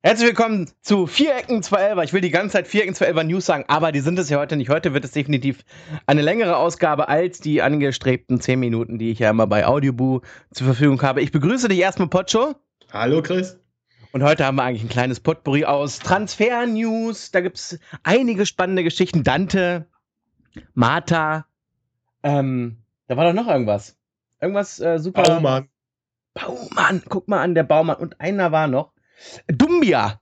Herzlich willkommen zu Vierecken 211. Ich will die ganze Zeit Vierecken 211 News sagen, aber die sind es ja heute nicht. Heute wird es definitiv eine längere Ausgabe als die angestrebten 10 Minuten, die ich ja immer bei Audioboo zur Verfügung habe. Ich begrüße dich erstmal, Pocho. Hallo, Chris. Und heute haben wir eigentlich ein kleines Potpourri aus Transfer-News. Da gibt es einige spannende Geschichten. Dante, Martha, ähm, da war doch noch irgendwas. Irgendwas äh, super. Baumann. Baumann, guck mal an, der Baumann. Und einer war noch. Dumbia.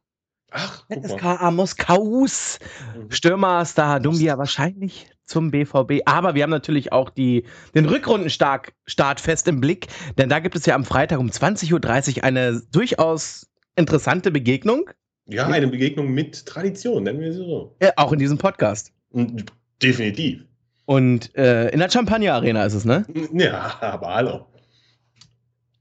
Ach. SKA Moskaus. Mhm. Stürmerstar Dumbia wahrscheinlich zum BVB. Aber wir haben natürlich auch die, den Rückrundenstart Start fest im Blick. Denn da gibt es ja am Freitag um 20.30 Uhr eine durchaus interessante Begegnung. Ja, eine Begegnung mit Tradition, nennen wir sie so. Äh, auch in diesem Podcast. Definitiv. Und äh, in der Champagner Arena ist es, ne? Ja, aber hallo.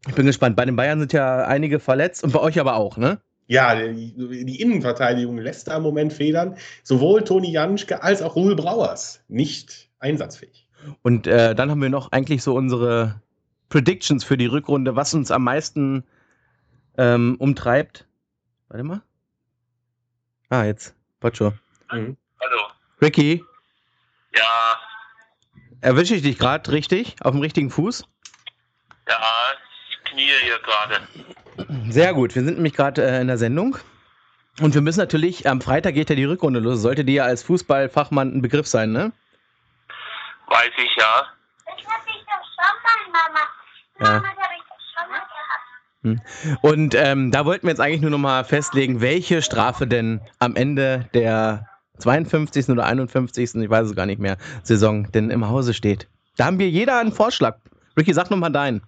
Ich bin gespannt. Bei den Bayern sind ja einige verletzt und bei euch aber auch, ne? Ja, die, die Innenverteidigung lässt da im Moment federn. Sowohl Toni Janschke als auch Ruhl Brauers nicht einsatzfähig. Und äh, dann haben wir noch eigentlich so unsere Predictions für die Rückrunde, was uns am meisten ähm, umtreibt. Warte mal. Ah, jetzt. Pocho. Mhm. Hallo. Ricky, Ja, erwische ich dich gerade richtig? Auf dem richtigen Fuß? ja, knie hier gerade. Sehr gut. Wir sind nämlich gerade äh, in der Sendung. Und wir müssen natürlich, am Freitag geht ja die Rückrunde los. Sollte dir ja als Fußballfachmann ein Begriff sein, ne? Weiß ich ja. Das hatte ich doch schon mal, Mama. Ja. Mama, das habe ich doch schon mal gehabt. Und ähm, da wollten wir jetzt eigentlich nur nochmal festlegen, welche Strafe denn am Ende der 52. oder 51. ich weiß es gar nicht mehr, Saison denn im Hause steht. Da haben wir jeder einen Vorschlag. Ricky, sag nochmal deinen.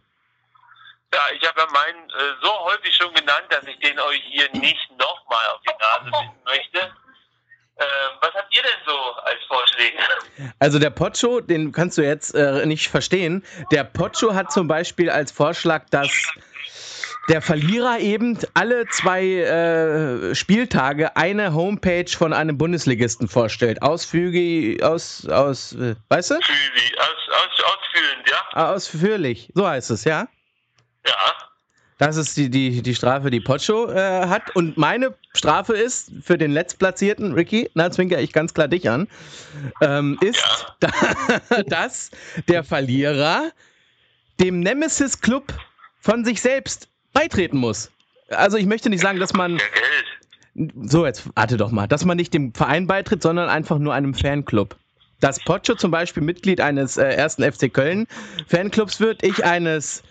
Ja, ich habe ja meinen äh, so häufig schon genannt, dass ich den euch hier nicht nochmal auf die Nase binden möchte. Ähm, was habt ihr denn so als Vorschläge? Also der Pocho, den kannst du jetzt äh, nicht verstehen. Der Pocho hat zum Beispiel als Vorschlag, dass der Verlierer eben alle zwei äh, Spieltage eine Homepage von einem Bundesligisten vorstellt. Ausfüge, aus, aus, äh, weißt du? Fühli, aus, aus, ausführend, ja? Ah, Ausführlich. So heißt es, ja? Ja. Das ist die, die, die Strafe, die Pocho äh, hat. Und meine Strafe ist für den Letztplatzierten, Ricky, na, zwinker ich ganz klar dich an, ähm, ist, da, dass der Verlierer dem Nemesis-Club von sich selbst beitreten muss. Also ich möchte nicht sagen, dass man, Ja, so jetzt warte doch mal, dass man nicht dem Verein beitritt, sondern einfach nur einem Fanclub. Dass Pocho zum Beispiel Mitglied eines äh, ersten FC Köln Fanclubs wird, ich eines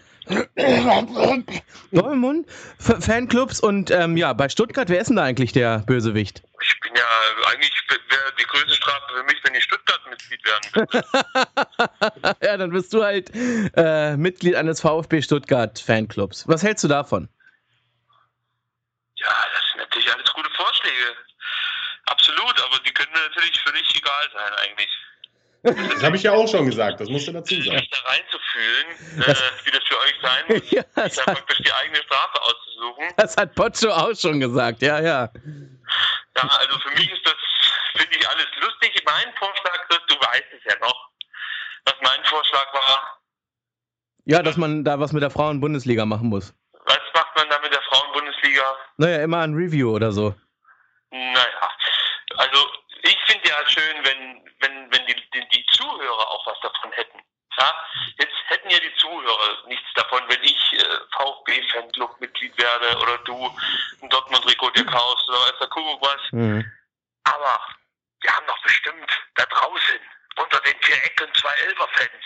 Dortmund F- Fanclubs und ähm, ja, bei Stuttgart, wer ist denn da eigentlich der Bösewicht? Ich bin ja, eigentlich wäre die größte Strafe für mich, wenn ich Stuttgart-Mitglied werden würde. ja, dann bist du halt äh, Mitglied eines VfB Stuttgart Fanclubs. Was hältst du davon? Ja, das sind natürlich alles gute Vorschläge. Absolut, aber die können mir natürlich völlig egal sein eigentlich. Das habe ich ja auch schon gesagt, das musst du dazu sagen. Sich da reinzufühlen, äh, wie das für euch sein muss, ja, sich das da hat, praktisch die eigene Strafe auszusuchen. das hat Pocho auch schon gesagt, ja, ja. Ja, also für mich ist das, finde ich, alles lustig. Mein Vorschlag ist, du weißt es ja noch, was mein Vorschlag war. Ja, dass man da was mit der Frauen-Bundesliga machen muss. Was macht man da mit der Frauenbundesliga? Naja, immer ein Review oder so. Naja, also ich finde ja schön, wenn, wenn, wenn die, die, die Zuhörer auch was davon hätten. Ja? Jetzt hätten ja die Zuhörer nichts davon, wenn ich äh, VfB-Fanclub-Mitglied werde oder du ein Dortmund-Trikot dir kaufst oder weiß der Kuckuck was. Mhm. Aber wir haben doch bestimmt da draußen unter den vier Ecken zwei Elber-Fans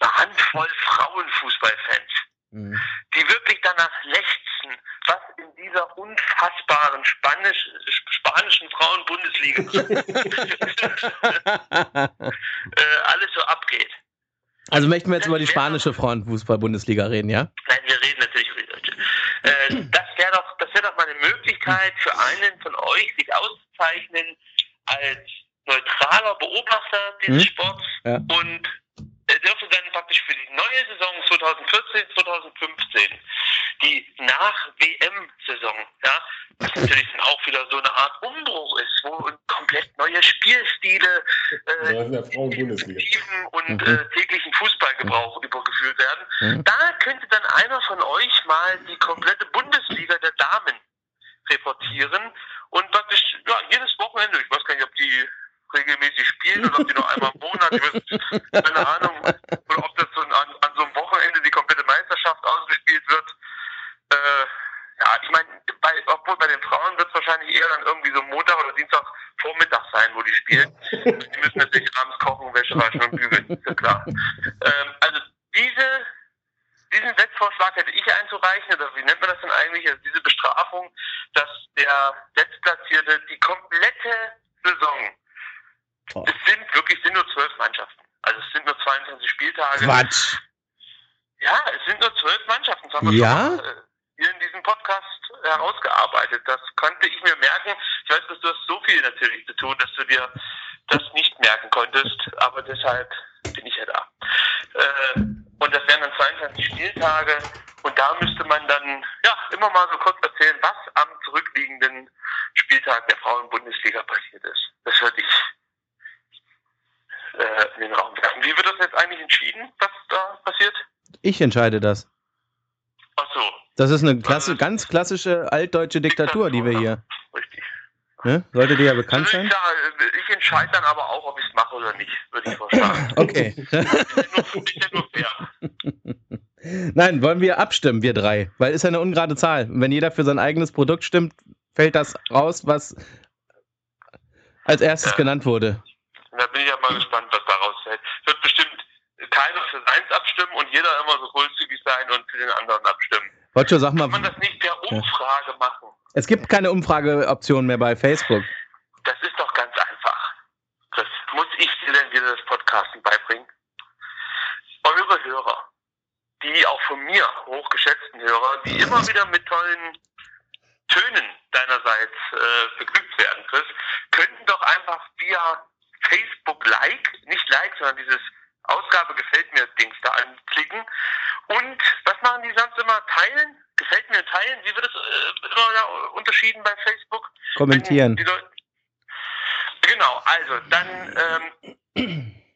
eine Handvoll Frauenfußballfans, Mhm. die wirklich danach lechzen, was in dieser unfassbaren Spanisch, spanischen Frauenbundesliga äh, alles so abgeht. Also möchten wir jetzt über die spanische Frauenfußball-Bundesliga reden, ja? Nein, wir reden natürlich über die deutsche. Äh, das wäre doch, das wäre doch mal eine Möglichkeit für einen von euch, sich auszuzeichnen als neutraler Beobachter dieses Mhm. Sports Ja. und er dürfte dann praktisch für die neue Saison 2014, 2015, die Nach-WM-Saison, ja, was natürlich dann auch wieder so eine Art Umbruch ist, wo komplett neue Spielstile Ja, äh, Frauenbundesliga. aktiven und Mhm. äh, täglichen Fußballgebrauch übergeführt werden. Mhm. Da könnte dann einer von euch mal die komplette Bundesliga der Damen markieren und praktisch ja, jedes Wochenende, ich weiß gar nicht, ob die regelmäßig spielen oder ob die nur einmal im Monat, ich weiß, keine Ahnung, oder ob das so an, an so einem Wochenende die komplette Meisterschaft ausgespielt wird. Äh, ja, ich meine, obwohl bei den Frauen wird es wahrscheinlich eher dann irgendwie so Montag oder Dienstag Vormittag sein, wo die spielen. die müssen natürlich abends kochen, Wäsche waschen und bügeln, ist ja klar. Ähm, also diese, diesen Wettvorschlag hätte ich einzureichen, oder wie nennt man das denn eigentlich, also diese Bestrafung, dass der Letztplatzierte die komplette Saison, Oh. es sind wirklich, es sind nur zwölf Mannschaften. Also es sind nur 22 Spieltage. Quatsch. Ja, es sind nur zwölf Mannschaften. Das haben wir Ja? schon mal, äh, hier in diesem Podcast herausgearbeitet. Das konnte ich mir merken. Ich weiß, dass du hast so viel natürlich zu tun, dass du dir das nicht merken konntest. Aber deshalb bin ich ja da. Äh, und das wären dann 22 Spieltage. Und da müsste man dann ja immer mal so kurz erzählen, was am zurückliegenden Spieltag der Frauen-Bundesliga passiert ist. Das würde ich äh, in den Raum werfen. Wie wird das jetzt eigentlich entschieden, was da passiert? Ich entscheide das. Ach so, Das ist eine klasse, ganz klassische altdeutsche Diktatur, die wir hier. richtig. Ne? Sollte dir ja bekannt Also ich, sein. sage, ich entscheide dann aber auch, ob ich es mache oder nicht, würde ich vorschlagen. Okay. nur, fair. Nein, wollen wir abstimmen, wir drei. Weil ist ja eine ungerade Zahl. Wenn jeder für sein eigenes Produkt stimmt, fällt das raus, was als erstes Ja. genannt wurde. Und da bin ich ja mal gespannt, was daraus fällt. Es wird bestimmt keiner für seins abstimmen und jeder immer so großzügig sein und für den anderen abstimmen. Boccio, sag Kann man mal, das nicht per Umfrage machen? es gibt keine Umfrageoption mehr bei Facebook. Das ist doch ganz einfach. Chris, muss ich dir denn wieder das Podcasten beibringen? Eure Hörer, die auch von mir hochgeschätzten Hörer, die immer wieder mit tollen Tönen deinerseits äh, beglückt werden, Chris, könnten doch einfach via Facebook Like, nicht Like, sondern dieses Ausgabe gefällt mir Dings da anklicken. Und was machen die sonst immer? Teilen? Gefällt mir teilen? Wie wird es äh, immer unterschieden bei Facebook? Kommentieren. Genau, also dann ähm,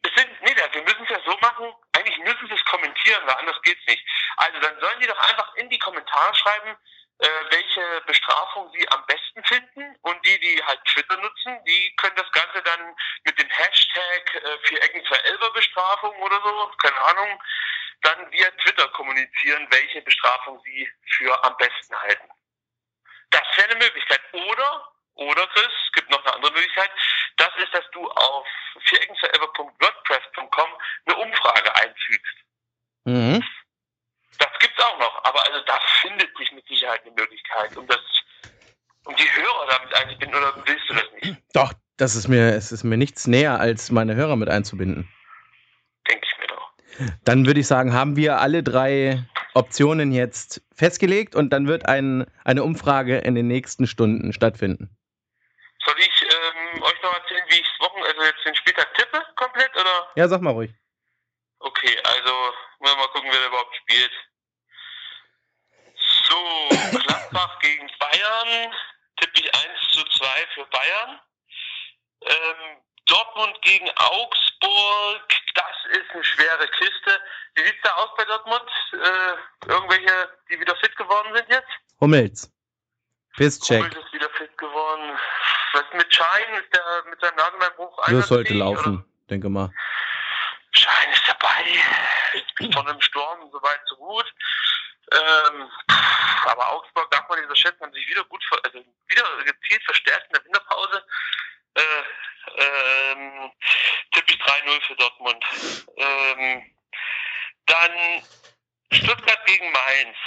es sind, nee, wir müssen es ja so machen, eigentlich müssen sie es kommentieren, weil anders geht's nicht. Also dann sollen die doch einfach in die Kommentare schreiben, welche Bestrafung sie am besten finden und die, die halt Twitter nutzen, die können das Ganze dann mit dem Hashtag äh, vier Ecken für Elber Bestrafung oder so, keine Ahnung, dann via Twitter kommunizieren, welche Bestrafung sie für am besten halten. Das wäre eine Möglichkeit. Oder, oder Chris, es gibt noch eine andere Möglichkeit, das ist, dass du auf viereckensforever.wordpress.com eine Umfrage einfügst. Mhm. Das gibt's auch noch, aber also da findet sich mit Sicherheit eine Möglichkeit, um das, um die Hörer damit einzubinden, oder willst du das nicht? Doch, das ist mir, es ist mir nichts näher, als meine Hörer mit einzubinden. Denke ich mir doch. Dann würde ich sagen, haben wir alle drei Optionen jetzt festgelegt und dann wird ein, eine Umfrage in den nächsten Stunden stattfinden. Soll ich ähm, euch noch erzählen, wie ich das Wochen, also jetzt den Spieltag tippe komplett, oder? Ja, sag mal ruhig. Okay, also mal gucken, wer da überhaupt spielt. So, Gladbach gegen Bayern, tippe ich 1 zu 2 für Bayern. Ähm, Dortmund gegen Augsburg, das ist eine schwere Kiste. Wie sieht's da aus bei Dortmund? Äh, irgendwelche, die wieder fit geworden sind jetzt? Hummels. Pisscheck. Hummels ist wieder fit geworden. Was mit Schein? Ist der mit seinem Nagelbeinbruch Das sollte laufen, oder? denke mal. Schein ist dabei. Von einem Sturm soweit so gut. Ähm, aber Augsburg darf man nicht unterschätzen, haben sich wieder gut, also wieder gezielt verstärkt in der Winterpause. Äh, ähm, tippe ich 3-0 für Dortmund. Ähm, dann Stuttgart gegen Mainz.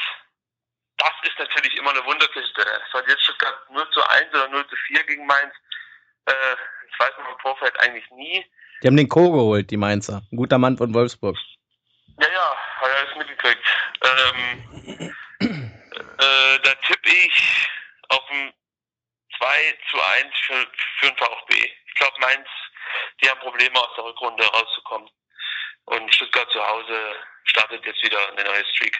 Das ist natürlich immer eine Wunderkiste. Es war jetzt Stuttgart 0 zu 1 oder 0 zu 4 gegen Mainz. Äh, ich weiß noch im Vorfeld eigentlich nie. Die haben den Co. geholt, die Mainzer. Ein guter Mann von Wolfsburg. Ja, ja, hat er alles mitgekriegt. Ähm, äh, da tippe ich auf ein 2 zu 1 für, für den VfB. Ich glaube, Mainz, die haben Probleme aus der Rückrunde rauszukommen. Und Stuttgart zu Hause startet jetzt wieder eine neue Streak.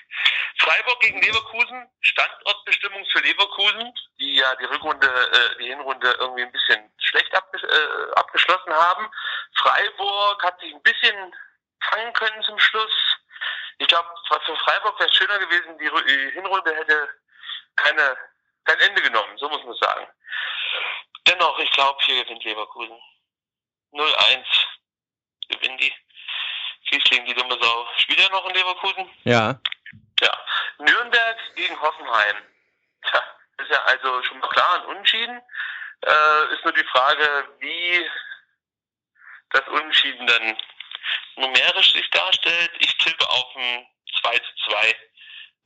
Freiburg gegen Leverkusen, Standortbestimmung für Leverkusen, die ja die Rückrunde, äh, die Hinrunde irgendwie ein bisschen schlecht abge äh, abgeschlossen haben. Freiburg hat sich ein bisschen fangen können zum Schluss. Ich glaube, für Freiburg wäre schöner gewesen, die, die Hinrunde hätte keine kein Ende genommen, so muss man sagen. Dennoch, ich glaube, hier gewinnt Leverkusen. 0-1 gewinnen die. Fiesling, die dumme Sau. Spielt er noch in Leverkusen? Ja. Ja. Nürnberg gegen Hoffenheim. Tja, ist ja also schon mal klar ein Unentschieden. Äh, ist nur die Frage, wie das Unentschieden dann numerisch sich darstellt. Ich tippe auf ein 2 zu 2.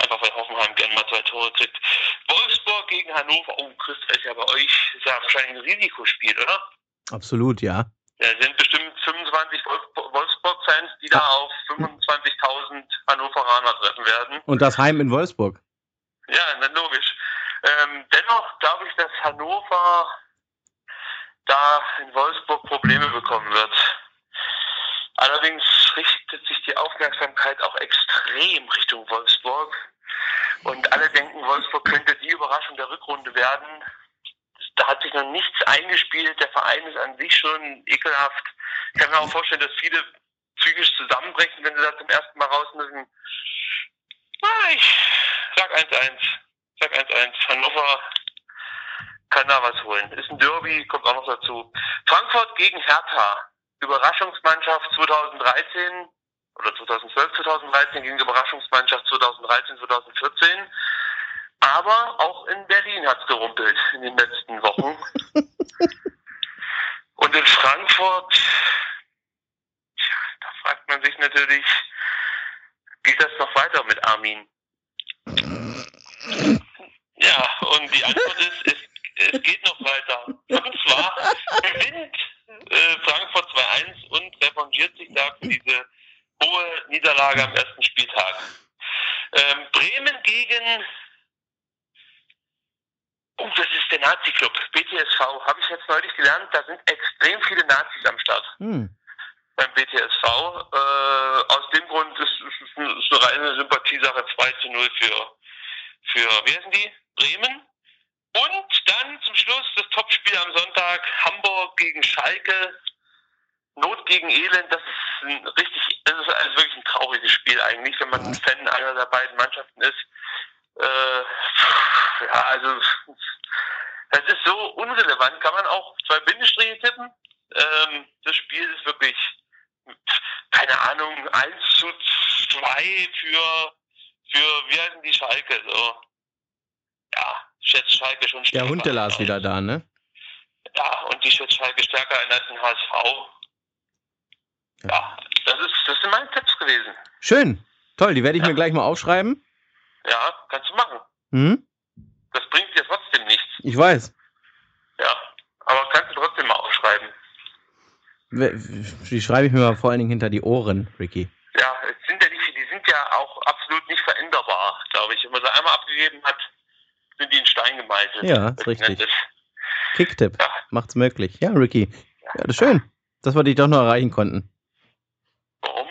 Einfach weil Hoffenheim gerne mal zwei Tore kriegt. Wolfsburg gegen Hannover. Oh, Chris, ist ja bei euch ist ja wahrscheinlich ein Risikospiel, oder? Absolut, ja. Es sind bestimmt 25 Wolf- Wolfsburg-Fans, die da auf 25.000 Hannoveraner treffen werden. Und das Heim in Wolfsburg. Ja, na, logisch. Ähm, dennoch glaube ich, dass Hannover da in Wolfsburg Probleme bekommen wird. Allerdings richtet sich die Aufmerksamkeit auch extrem Richtung Wolfsburg. Und alle denken, Wolfsburg könnte die Überraschung der Rückrunde werden. Da hat sich noch nichts eingespielt. Der Verein ist an sich schon ekelhaft. Ich kann mir auch vorstellen, dass viele psychisch zusammenbrechen, wenn sie da zum ersten Mal raus müssen. Ich sag 1-1. Sag 1-1. Hannover kann da was holen. Ist ein Derby, kommt auch noch dazu. Frankfurt gegen Hertha. Überraschungsmannschaft 2013 oder 2012, 2013 gegen die Überraschungsmannschaft 2013, 2014. Aber auch in Berlin hat's gerumpelt in den letzten Wochen. Und in Frankfurt, tja, da fragt man sich natürlich, geht das noch weiter mit Armin? Ja, und die Antwort ist, es, es geht noch weiter. Und zwar gewinnt äh, Frankfurt 2-1 und revanchiert sich da für diese hohe Niederlage am ersten Spieltag. Ähm, Bremen gegen Oh, das ist der Nazi-Club, BTSV. Habe ich jetzt neulich gelernt, da sind extrem viele Nazis am Start Hm. beim BTSV. Äh, aus dem Grund ist es eine, reine Sympathiesache 2 zu 0 für, für, wie heißen die? Bremen. Und dann zum Schluss das Topspiel am Sonntag, Hamburg gegen Schalke. Not gegen Elend, das ist ein richtig, das ist also wirklich ein trauriges Spiel eigentlich, wenn man ein Fan einer der beiden Mannschaften ist. Äh, ja, also das ist so unrelevant. Kann man auch zwei Bindestriche tippen? Ähm, das Spiel ist wirklich, keine Ahnung, 1 zu 2 für, für wie heißen die Schalke? So. Ja, ich schätze Schalke schon Der stärker. Huntelas wieder da, ne? Ja, und die schätze Schalke stärker als den HSV. Ja, das, ist, das sind meine Tipps gewesen. Schön. Toll, die werde ich Ja. mir gleich mal aufschreiben. Ja, kannst du machen. Hm? Das bringt dir trotzdem nichts. Ich weiß. Ja, aber kannst du trotzdem mal aufschreiben. Die schreibe ich mir mal vor allen Dingen hinter die Ohren, Ricky. Ja, sind ja nicht, die sind ja auch absolut nicht veränderbar, glaube ich. Wenn man sie einmal abgegeben hat, sind die in Stein gemeißelt. Ja, ist richtig. Endes. Kicktipp. Ja. Macht's möglich. Ja, Ricky. Ja, das ist schön, dass wir dich doch noch erreichen konnten. Warum?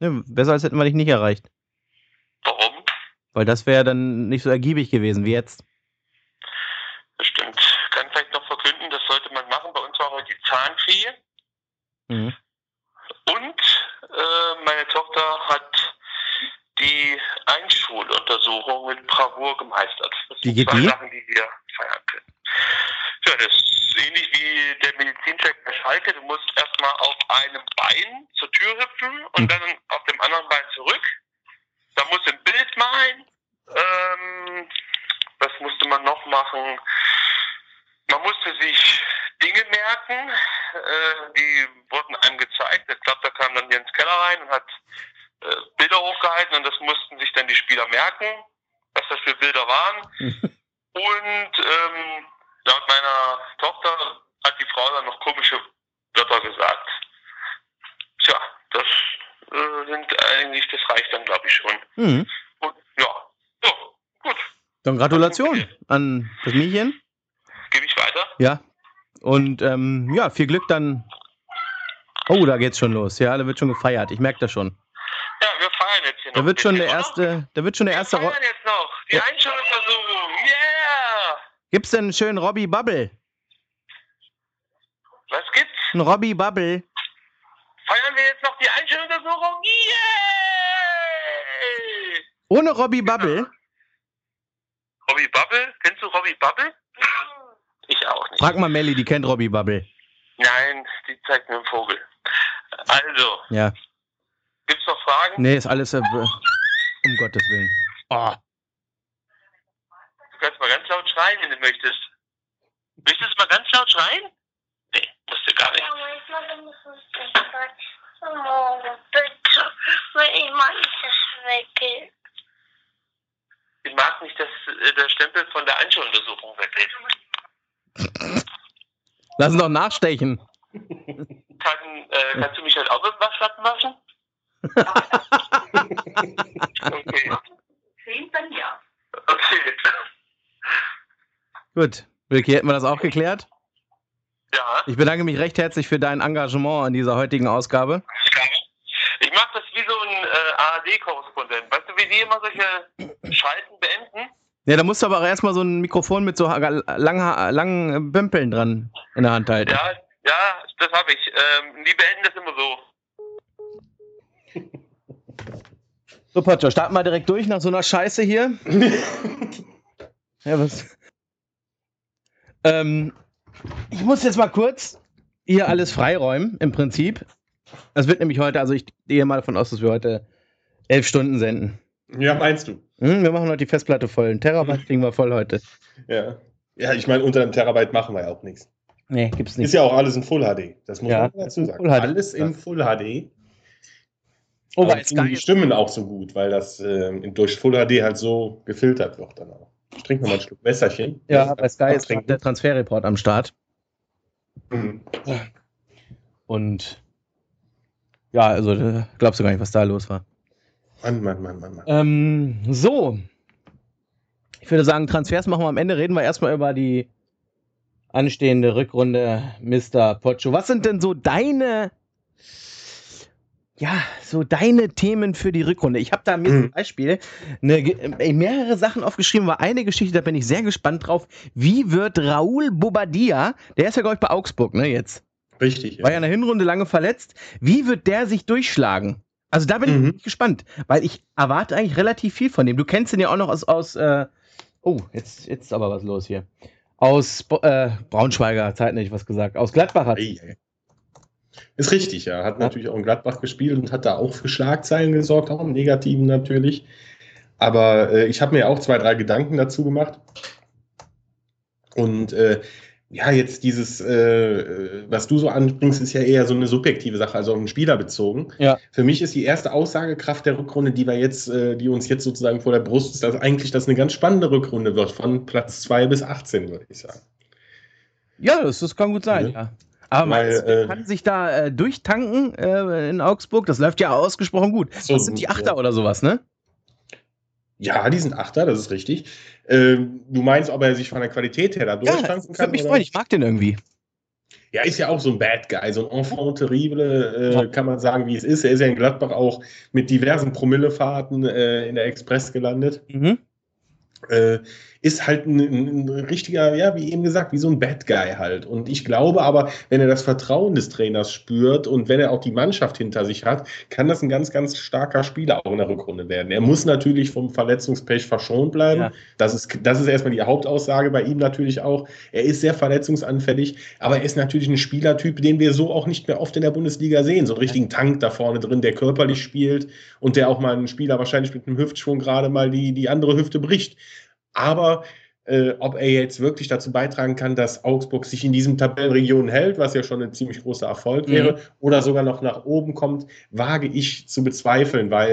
Ne, besser als hätten wir dich nicht erreicht. Warum? Weil das wäre dann nicht so ergiebig gewesen wie jetzt. Das stimmt. Ich kann vielleicht noch verkünden, das sollte man machen. Bei uns war heute die Zahnfee. Mhm. Und äh, meine Tochter hat die Einschuluntersuchung mit Bravour gemeistert. Das Wie sind geht zwei die? Sachen, die wir feiern können. Ja, das ist ähnlich wie der Medizincheck bei Schalke. Du musst erstmal auf einem Bein zur Tür hüpfen und Hm. dann auf dem anderen Bein zurück. Da musst du ein Bild malen. Ähm, was musste man noch machen? Man musste sich Dinge merken, äh, die wurden einem gezeigt. Ich glaube, da kam dann Jens Keller rein und hat äh, Bilder hochgehalten und das mussten sich dann die Spieler merken, was das für Bilder waren. Und ähm, laut meiner Tochter hat die Frau dann noch komische Wörter gesagt. Tja, das äh, sind eigentlich, das reicht dann, glaube ich, schon. Mhm. Und ja, so, gut, Dann Gratulation an das Mädchen. gebe ich weiter. Ja. Und ähm, ja, viel Glück dann. Oh, da geht's schon los. Ja, da wird schon gefeiert. Ich merke das schon. Ja, wir feiern jetzt hier noch. Da wird schon der erste, da wird schon der erste. Wir feiern jetzt noch. Die Ja. Einschulungsversuchung. Yeah! Gibt's denn einen schönen Robbie Bubble? Was gibt's? Ein Robbie Bubble? Feiern wir jetzt noch die Einschulungsuntersuchung? Yeah! Ohne Robbie Bubble? Robbie Bubble? Kennst du Robbie Bubble? Ich auch nicht. Frag mal Melly, die kennt Robbie Bubble. Nein, die zeigt mir einen Vogel. Also, Ja. Gibt's noch Fragen? Nee, ist alles äh, um Gottes Willen. Oh. Du kannst mal ganz laut schreien, wenn du möchtest. Möchtest du mal ganz laut schreien? Nee, musst du gar nicht. Ich mache mich nicht Morgen, bitte. Weil ich mag nicht, dass es weggeht. Ich mag nicht, dass äh, der Stempel von der Einschuluntersuchung weggeht. Lass uns doch nachstechen. Kann, äh, kannst du mich halt auch mit Waschlappen waschen? Okay. Ja. Okay. Gut. Wilki, hätten wir das auch geklärt? Ja. Ich bedanke mich recht herzlich für dein Engagement in dieser heutigen Ausgabe. Ich mache das wie so ein äh, ARD-Korrespondent. Weißt du, wie die immer solche Schalten beenden? Ja, da musst du aber auch erstmal so ein Mikrofon mit so langen, langen Bömpeln dran in der Hand halten. Ja, ja, das habe ich. Ähm, die beenden das immer so. So, Pocho, starten wir direkt durch nach so einer Scheiße hier. ja, was? Ähm, ich muss jetzt mal kurz hier alles freiräumen, im Prinzip. Das wird nämlich heute, also ich gehe mal davon aus, dass wir heute elf Stunden senden. Ja, meinst du? Hm, wir machen heute die Festplatte voll. Ein Terabyte kriegen wir voll heute. Ja. Ja, ich meine, unter einem Terabyte machen wir ja auch nichts. Nee, gibt's Ist nicht. ja auch alles in Full HD. Das muss Ja, man dazu sagen. Full HD. Alles in Full HD. Oh, Aber bei klingen die. Stimmen auch so gut, weil das ähm, durch Full HD halt so gefiltert wird dann auch. Ich trinke nochmal ein Stück Wässerchen. Ja, bei Sky ist der Transferreport am Start. Mhm. Und ja, also äh, glaubst du gar nicht, was da los war. Mann, Mann, Mann, Mann, Mann. Ähm, so. Ich würde sagen, Transfers machen wir am Ende. Reden wir erstmal über die anstehende Rückrunde, Mr. Pocho. Was sind denn so deine, ja, so deine Themen für die Rückrunde? Ich habe da mir zum Beispiel eine, äh, mehrere Sachen aufgeschrieben, aber eine Geschichte, da bin ich sehr gespannt drauf. Wie wird Raúl Bobadilla, der ist ja, glaube ich, bei Augsburg, ne, jetzt? Richtig. War ja in der Hinrunde lange verletzt. Wie wird der sich durchschlagen? Also da bin ich Mhm. wirklich gespannt, weil ich erwarte eigentlich relativ viel von dem. Du kennst ihn ja auch noch aus, aus äh, oh, jetzt, jetzt ist aber was los hier. Aus äh, Braunschweiger, Zeit nicht was gesagt. Aus Gladbach hat Ei, ei. Ist richtig, ja. Hat natürlich auch in Gladbach gespielt und hat da auch für Schlagzeilen gesorgt, auch im Negativen natürlich. Aber äh, ich habe mir auch zwei, drei Gedanken dazu gemacht. Und äh, ja, jetzt dieses, äh, was du so anbringst, ist ja eher so eine subjektive Sache, also auf den Spieler bezogen. Ja. Für mich ist die erste Aussagekraft der Rückrunde, die wir jetzt, äh, die uns jetzt sozusagen vor der Brust ist, dass eigentlich das eine ganz spannende Rückrunde wird, von Platz 2 bis 18, würde ich sagen. Ja, das, das kann gut sein, Ja. ja. Aber Weil, meinst du, der äh, kann sich da äh, durchtanken äh, in Augsburg? Das läuft ja ausgesprochen gut. So, das sind die Achter ja. oder sowas, ne? Ja, die sind Achter, das ist richtig. Ähm, du meinst, ob er sich von der Qualität her da Ja, durchtanken das kann? würde mich freuen. Ich mag den irgendwie. Ja, ist ja auch so ein Bad Guy, so ein Enfant terrible, äh, Ja. kann man sagen, wie es ist. Er ist ja in Gladbach auch mit diversen Promillefahrten äh, in der Express gelandet. Mhm. Äh, ist halt ein, ein, richtiger, ja, wie eben gesagt, wie so ein Bad Guy halt. Und ich glaube aber, wenn er das Vertrauen des Trainers spürt und wenn er auch die Mannschaft hinter sich hat, kann das ein ganz, ganz starker Spieler auch in der Rückrunde werden. Er muss natürlich vom Verletzungspech verschont bleiben. Ja. Das, ist, das ist erstmal die Hauptaussage bei ihm natürlich auch. Er ist sehr verletzungsanfällig, aber er ist natürlich ein Spielertyp, den wir so auch nicht mehr oft in der Bundesliga sehen. So einen richtigen Tank da vorne drin, der körperlich spielt und der auch mal einen Spieler wahrscheinlich mit einem Hüftschwung gerade mal die, die andere Hüfte bricht. Aber äh, ob er jetzt wirklich dazu beitragen kann, dass Augsburg sich in diesem Tabellenregion hält, was ja schon ein ziemlich großer Erfolg Mhm. wäre, oder sogar noch nach oben kommt, wage ich zu bezweifeln, weil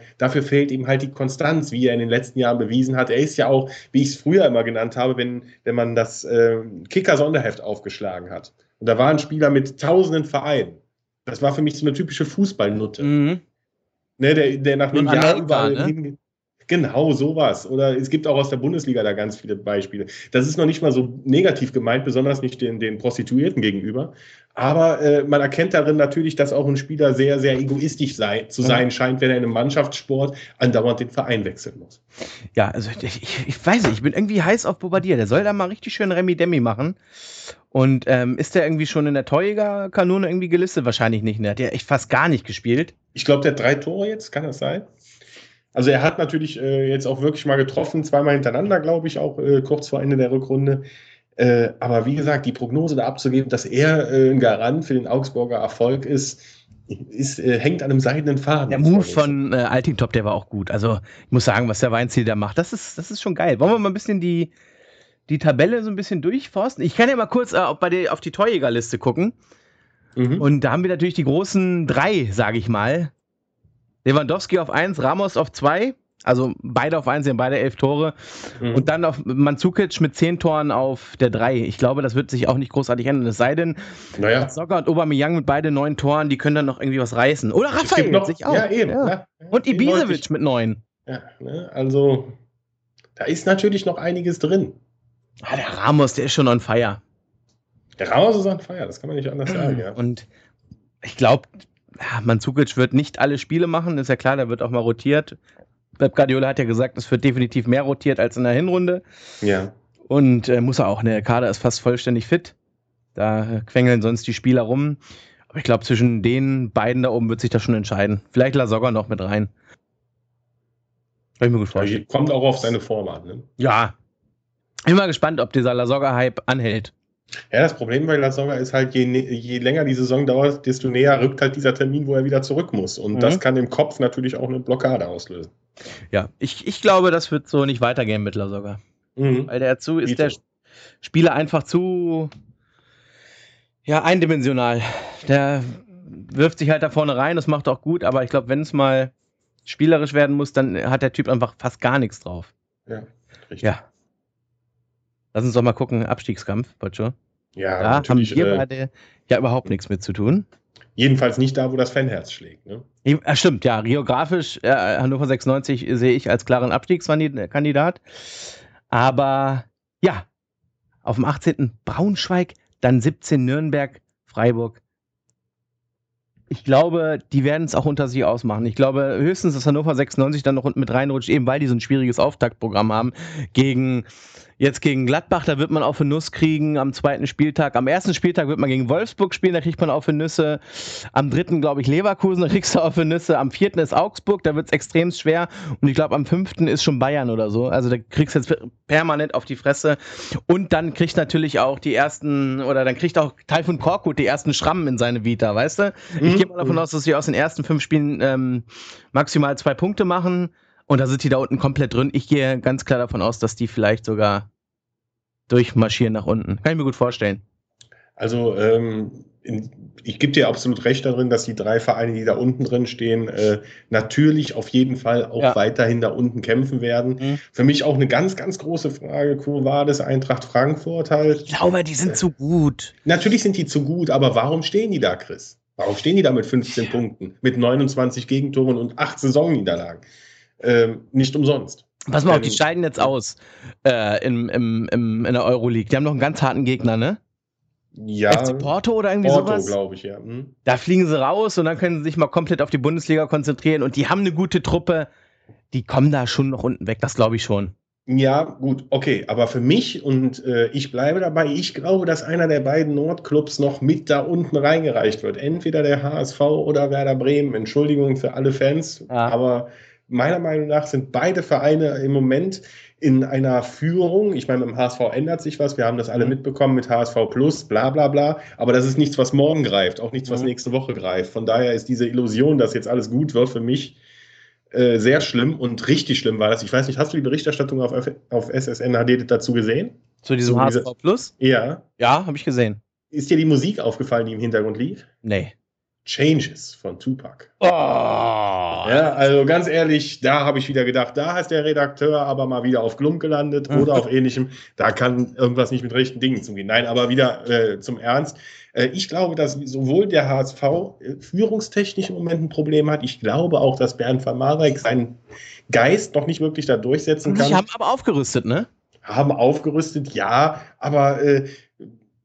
äh, dafür fehlt ihm halt die Konstanz, wie er in den letzten Jahren bewiesen hat. Er ist ja auch, wie ich es früher immer genannt habe, wenn, wenn man das äh, Kicker-Sonderheft aufgeschlagen hat. Und da war ein Spieler mit tausenden Vereinen. Das war für mich so eine typische Fußballnutte. Mhm. Ne, der, der nach einem ein Jahr überall ne? Genau, sowas. Oder es gibt auch aus der Bundesliga da ganz viele Beispiele. Das ist noch nicht mal so negativ gemeint, besonders nicht den, den Prostituierten gegenüber. Aber äh, man erkennt darin natürlich, dass auch ein Spieler sehr, sehr egoistisch sei, zu Mhm. sein scheint, wenn er in einem Mannschaftssport andauernd den Verein wechseln muss. Ja, also ich, ich, weiß nicht, ich bin irgendwie heiß auf Bobadilla. Der soll da mal richtig schön Remi Demi machen. Und ähm, ist der irgendwie schon in der Torjäger-Kanone irgendwie gelistet? Wahrscheinlich nicht. Ne? Der hat ja echt fast gar nicht gespielt. Ich glaube, der hat drei Tore jetzt, kann das sein? Also er hat natürlich äh, jetzt auch wirklich mal getroffen, zweimal hintereinander, glaube ich, auch äh, kurz vor Ende der Rückrunde. Äh, aber wie gesagt, die Prognose da abzugeben, dass er äh, ein Garant für den Augsburger Erfolg ist, ist äh, hängt an einem seidenen Faden. Der Move von äh, Altingtop, der war auch gut. Also ich muss sagen, was der Weinziel da macht, das ist, das ist schon geil. Wollen wir mal ein bisschen die, die Tabelle so ein bisschen durchforsten? Ich kann ja mal kurz äh, bei der, auf die Torjägerliste gucken. Mhm. Und da haben wir natürlich die großen drei, sage ich mal. Lewandowski auf 1, Ramos auf 2. Also beide auf 1, sie haben beide elf Tore. Mhm. Und dann auf Manzukic mit 10 Toren auf der 3. Ich glaube, das wird sich auch nicht großartig ändern. Es sei denn, naja. Socker und Aubameyang mit beiden neun Toren, die können dann noch irgendwie was reißen. Oder Raphael noch, sich auch. Ja, eben. Ja. Ja. Und Ibisevic mit 9. Ja, ne? also da ist natürlich noch einiges drin. Ah, der Ramos, der ist schon on fire. Der Ramos ist on fire, das kann man nicht anders sagen. Ja. Und ich glaube, Manzukic wird nicht alle Spiele machen, ist ja klar, der wird auch mal rotiert. Pep Guardiola hat ja gesagt, es wird definitiv mehr rotiert als in der Hinrunde. Ja. Und äh, muss er auch, ne, der Kader ist fast vollständig fit. Da quengeln sonst die Spieler rum. Aber ich glaube, zwischen den beiden da oben wird sich das schon entscheiden. Vielleicht Lasogga noch mit rein. Kann ich mir gut vorstellen. Kommt auch auf seine Form an. Ne? Ja. Ich bin mal gespannt, ob dieser Lasogga-Hype anhält. Ja, das Problem bei Lasogga ist halt, je, je, länger die Saison dauert, desto näher rückt halt dieser Termin, wo er wieder zurück muss. Und mhm. das kann im Kopf natürlich auch eine Blockade auslösen. Ja, ich, ich glaube, das wird so nicht weitergehen mit Lasogga. Mhm. Weil der zu, ist der Spieler einfach zu ja, eindimensional. Der wirft sich halt da vorne rein, das macht auch gut, aber ich glaube, wenn es mal spielerisch werden muss, dann hat der Typ einfach fast gar nichts drauf. Ja, richtig. Ja. Lass uns doch mal gucken, Abstiegskampf, Pocho. Ja, da haben wir äh, beide ja überhaupt nichts mit zu tun. Jedenfalls nicht da, wo das Fanherz schlägt. Ne? Ja, stimmt, ja. Geografisch, äh, Hannover 96 sehe ich als klaren Abstiegskandidat. Aber ja, auf dem 18. Braunschweig, dann 17 Nürnberg, Freiburg, ich glaube, die werden es auch unter sich ausmachen. Ich glaube höchstens, dass Hannover 96 dann noch mit reinrutscht, eben weil die so ein schwieriges Auftaktprogramm haben. Gegen, jetzt gegen Gladbach, da wird man auf eine Nuss kriegen am zweiten Spieltag. Am ersten Spieltag wird man gegen Wolfsburg spielen, da kriegt man auf eine Nüsse. Am dritten, glaube ich, Leverkusen, da kriegst du auf eine Nüsse. Am vierten ist Augsburg, da wird es extrem schwer. Und ich glaube, am fünften ist schon Bayern oder so. Also da kriegst du jetzt permanent auf die Fresse. Und dann kriegt natürlich auch die ersten, oder dann kriegt auch Taifun Korkut die ersten Schrammen in seine Vita, weißt du? Ich gehe mal davon aus, dass sie aus den ersten fünf Spielen ähm, maximal zwei Punkte machen. Und da sind die da unten komplett drin. Ich gehe ganz klar davon aus, dass die vielleicht sogar durchmarschieren nach unten. Kann ich mir gut vorstellen. Also, ähm, in, ich gebe dir absolut recht darin, dass die drei Vereine, die da unten drin stehen, äh, natürlich auf jeden Fall auch ja. weiterhin da unten kämpfen werden. Mhm. Für mich auch eine ganz, ganz große Frage, Quo war das Eintracht Frankfurt halt. Ich glaube, die sind äh, zu gut. Natürlich sind die zu gut, aber warum stehen die da, Chris? Warum stehen die da mit 15 Punkten, mit 29 Gegentoren und 8 Saisonniederlagen? Ähm, nicht umsonst. Pass mal auf, die scheiden jetzt aus äh, im, im, im, in der Euroleague. Die haben noch einen ganz harten Gegner, ne? Ja. FC Porto oder irgendwie Porto, sowas? glaube ich, ja. Hm. Da fliegen sie raus und dann können sie sich mal komplett auf die Bundesliga konzentrieren und die haben eine gute Truppe. Die kommen da schon noch unten weg, das glaube ich schon. Ja, gut, okay, aber für mich und äh, ich bleibe dabei, ich glaube, dass einer der beiden Nordclubs noch mit da unten reingereicht wird. Entweder der HSV oder Werder Bremen. Entschuldigung für alle Fans, ja. aber meiner Meinung nach sind beide Vereine im Moment in einer Führung. Ich meine, beim HSV ändert sich was. Wir haben das alle mhm. mitbekommen mit HSV Plus, bla bla bla. Aber das ist nichts, was morgen greift, auch nichts, was mhm. nächste Woche greift. Von daher ist diese Illusion, dass jetzt alles gut wird, für mich äh, sehr schlimm und richtig schlimm war das. Ich weiß nicht, hast du die Berichterstattung auf, auf SSN HD dazu gesehen? Zu diesem so HSV Plus? Ja. Ja, habe ich gesehen. Ist dir die Musik aufgefallen, die im Hintergrund lief? Nee. Changes von Tupac. Oh. Ja, also ganz ehrlich, da habe ich wieder gedacht, da ist der Redakteur aber mal wieder auf Glump gelandet oder auf ähnlichem. Da kann irgendwas nicht mit rechten Dingen zugehen. Nein, aber wieder äh, zum Ernst. Äh, ich glaube, dass sowohl der HSV äh, führungstechnisch im Moment ein Problem hat. Ich glaube auch, dass Bernd van Marek seinen Geist noch nicht wirklich da durchsetzen kann. Sie haben aber aufgerüstet, ne? Haben aufgerüstet, ja, aber äh,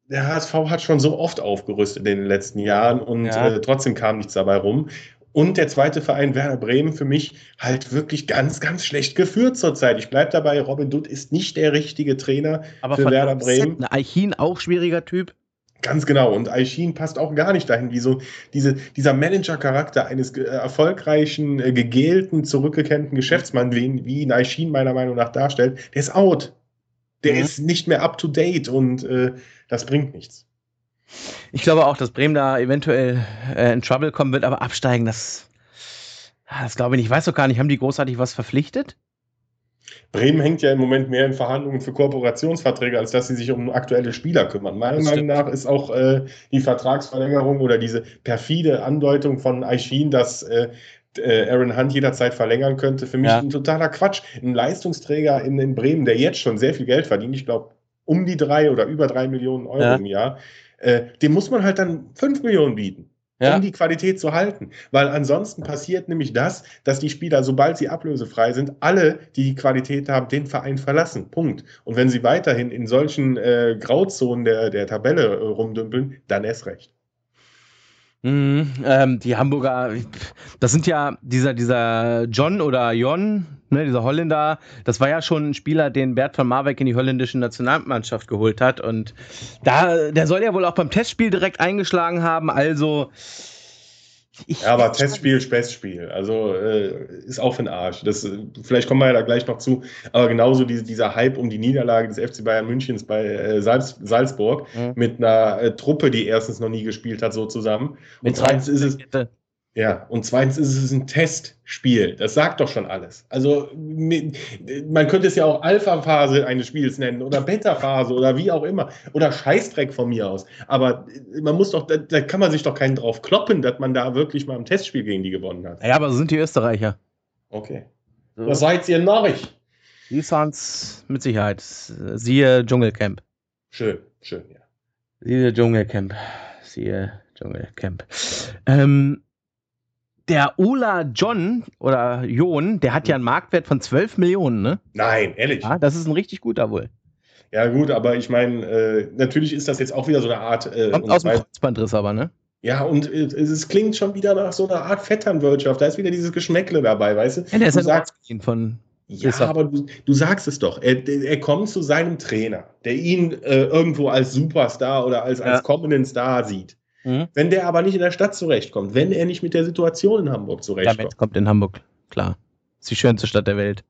der HSV hat schon so oft aufgerüstet in den letzten Jahren und ja. äh, trotzdem kam nichts dabei rum. Und der zweite Verein, Werder Bremen, für mich halt wirklich ganz, ganz schlecht geführt zurzeit. Ich bleibe dabei, Robin Dutt ist nicht der richtige Trainer Aber für Werder Bremen. Aber Eichin auch schwieriger Typ? Ganz genau. Und Aishin passt auch gar nicht dahin, wie so diese, dieser Manager-Charakter eines äh, erfolgreichen, äh, gegelten, zurückgekennten Geschäftsmanns, wie, wie ihn Aishin meiner Meinung nach darstellt, der ist out. Der mhm. ist nicht mehr up to date und äh, das bringt nichts. Ich glaube auch, dass Bremen da eventuell äh, in Trouble kommen wird, aber absteigen, das, das glaube ich nicht. Ich weiß doch gar nicht, haben die großartig was verpflichtet? Bremen hängt ja im Moment mehr in Verhandlungen für Kooperationsverträge, als dass sie sich um aktuelle Spieler kümmern. Meiner Meinung nach ist auch äh, die Vertragsverlängerung oder diese perfide Andeutung von Aishin, dass äh, äh, Aaron Hunt jederzeit verlängern könnte, für mich ja. ein totaler Quatsch. Ein Leistungsträger in, in, Bremen, der jetzt schon sehr viel Geld verdient, ich glaube um die drei oder über drei Millionen Euro ja. im Jahr, äh, dem muss man halt dann fünf Millionen bieten ja. um die Qualität zu halten. Weil ansonsten passiert nämlich das, dass die Spieler, sobald sie ablösefrei sind, alle, die die Qualität haben, den Verein verlassen. Punkt. Und wenn sie weiterhin in solchen äh, Grauzonen der, der Tabelle äh, rumdümpeln, dann erst recht. Mhm, ähm, die Hamburger, das sind ja dieser, dieser John oder Jon, ne, dieser Holländer, das war ja schon ein Spieler, den Bert von Marwijk in die holländische Nationalmannschaft geholt hat. Und da, der soll ja wohl auch beim Testspiel direkt eingeschlagen haben. Also ich, ja, aber Testspiel, Späßspiel. Also äh, ist auch für den Arsch. Das, äh, vielleicht kommen wir ja da gleich noch zu. Aber genauso diese, dieser Hype um die Niederlage des FC Bayern Münchens bei äh, Salz, Salzburg mhm. mit einer äh, Truppe, die erstens noch nie gespielt hat, so zusammen. Und zweitens ist es. Ja, und zweitens ist es ein Testspiel. Das sagt doch schon alles. Also man könnte es ja auch Alpha-Phase eines Spiels nennen oder Beta-Phase oder wie auch immer. Oder Scheißdreck von mir aus. Aber man muss doch, da, da, kann man sich doch keinen drauf kloppen, dass man da wirklich mal im Testspiel gegen die gewonnen hat. Ja, aber so sind die Österreicher. Okay. So. Was seid ihr Narrig? Die sind's mit Sicherheit. Siehe Dschungelcamp. Schön, schön, ja. Siehe Dschungelcamp. Siehe Dschungelcamp. Ähm, der Ola John oder Jon, der hat ja einen Marktwert von 12 Millionen, ne? Nein, ehrlich. Ja, das ist ein richtig guter wohl. Ja, gut, aber ich meine, äh, natürlich ist das jetzt auch wieder so eine Art. Äh, Kommt aus dem Kreuzbandriss aber, ne? Ja, und äh, es klingt schon wieder nach so einer Art Vetternwirtschaft. Da ist wieder dieses Geschmäckle dabei, weißt du? Ja, der ist du sagst, von. Ja, aber du, du, sagst es doch. Er, er, kommt zu seinem Trainer, der ihn äh, irgendwo als Superstar oder als, ja. als kommenden Star sieht. Mhm. Wenn der aber nicht in der Stadt zurechtkommt, wenn er nicht mit der Situation in Hamburg zurechtkommt. Damit kommt in Hamburg, klar. ist die schönste Stadt der Welt.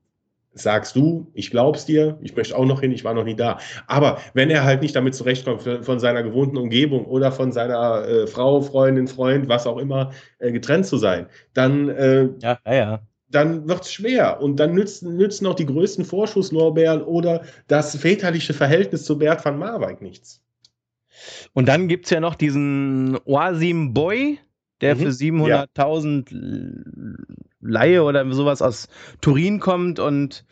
Sagst du, ich glaub's dir, ich möchte auch noch hin, ich war noch nie da. Aber wenn er halt nicht damit zurechtkommt, von seiner gewohnten Umgebung oder von seiner äh, Frau, Freundin, Freund, was auch immer, äh, getrennt zu sein, dann, äh, ja, ja, ja dann wird es schwer. Und dann nützen, nützen auch die größten Vorschusslorbeeren oder das väterliche Verhältnis zu Bert van Marwijk nichts. Und dann gibt es ja noch diesen Oasim Boy, der mhm. für 700.000 ja. Laie oder sowas aus Turin kommt und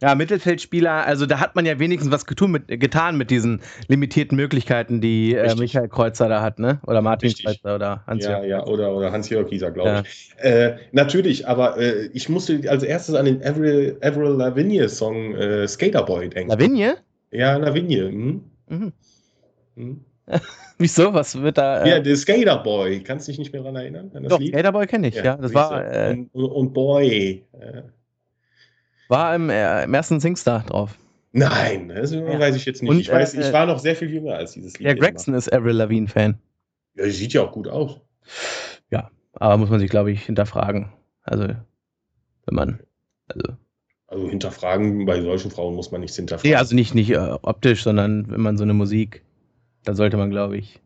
ja, Mittelfeldspieler, also da hat man ja wenigstens was getun mit, getan mit diesen limitierten Möglichkeiten, die äh, Michael Kreuzer da hat, ne? Oder Martin Richtig. Kreuzer oder Hans-Jörg. Ja, ja, oder, oder Hans-Jörg Gieser, glaube ja. ich. Äh, natürlich, aber äh, ich musste als erstes an den Avril, Avril Lavigne-Song äh, Skaterboy denken. Lavigne? Ja, Lavigne. Mhm. Mhm. Mhm. Wieso? Was wird da? Äh... Ja, der Skaterboy. Kannst du dich nicht mehr daran erinnern? An das Doch, Lied? Skaterboy kenne ich, ja. ja. Das war. Äh, und, und, Boy. Äh. War im, äh, im ersten Singstar drauf. Nein, das ja. weiß ich jetzt nicht. Und, ich weiß, ich äh, war noch sehr viel jünger als dieses Lied. Ja, Gregson ist Avril Lavigne-Fan. Ja, sieht ja auch gut aus. Ja, aber muss man sich, glaube ich, hinterfragen. Also, wenn man. Also, also hinterfragen, bei solchen Frauen muss man nichts hinterfragen. Nee, also nicht, nicht äh, optisch, sondern wenn man so eine Musik da sollte man, glaube ich.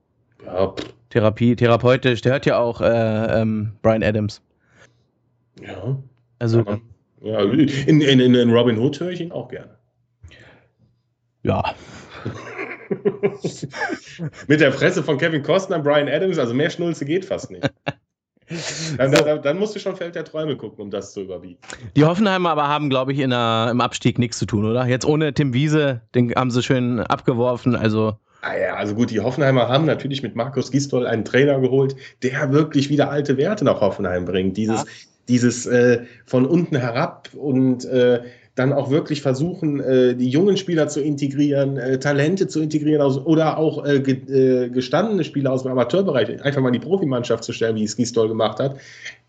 Ja. Therapie, therapeutisch. Der hört ja auch äh, ähm, Brian Adams. Ja. Also. Ja, in, in, in Robin Hood höre ich ihn auch gerne. Ja. Mit der Fresse von Kevin Costner, Brian Adams, also mehr Schnulze geht fast nicht. Dann, so. dann, dann, musst du schon Feld der Träume gucken, um das zu überbieten. Die Hoffenheimer aber haben, glaube ich, in der, im Abstieg nichts zu tun, oder? Jetzt ohne Tim Wiese, den haben sie schön abgeworfen. Also ja, also gut, die Hoffenheimer haben natürlich mit Markus Gistol einen Trainer geholt, der wirklich wieder alte Werte nach Hoffenheim bringt. Dieses, ja. dieses äh, von unten herab und äh, dann auch wirklich versuchen, äh, die jungen Spieler zu integrieren, äh, Talente zu integrieren aus, oder auch äh, ge, äh, gestandene Spieler aus dem Amateurbereich einfach mal in die Profimannschaft zu stellen, wie es Gistol gemacht hat.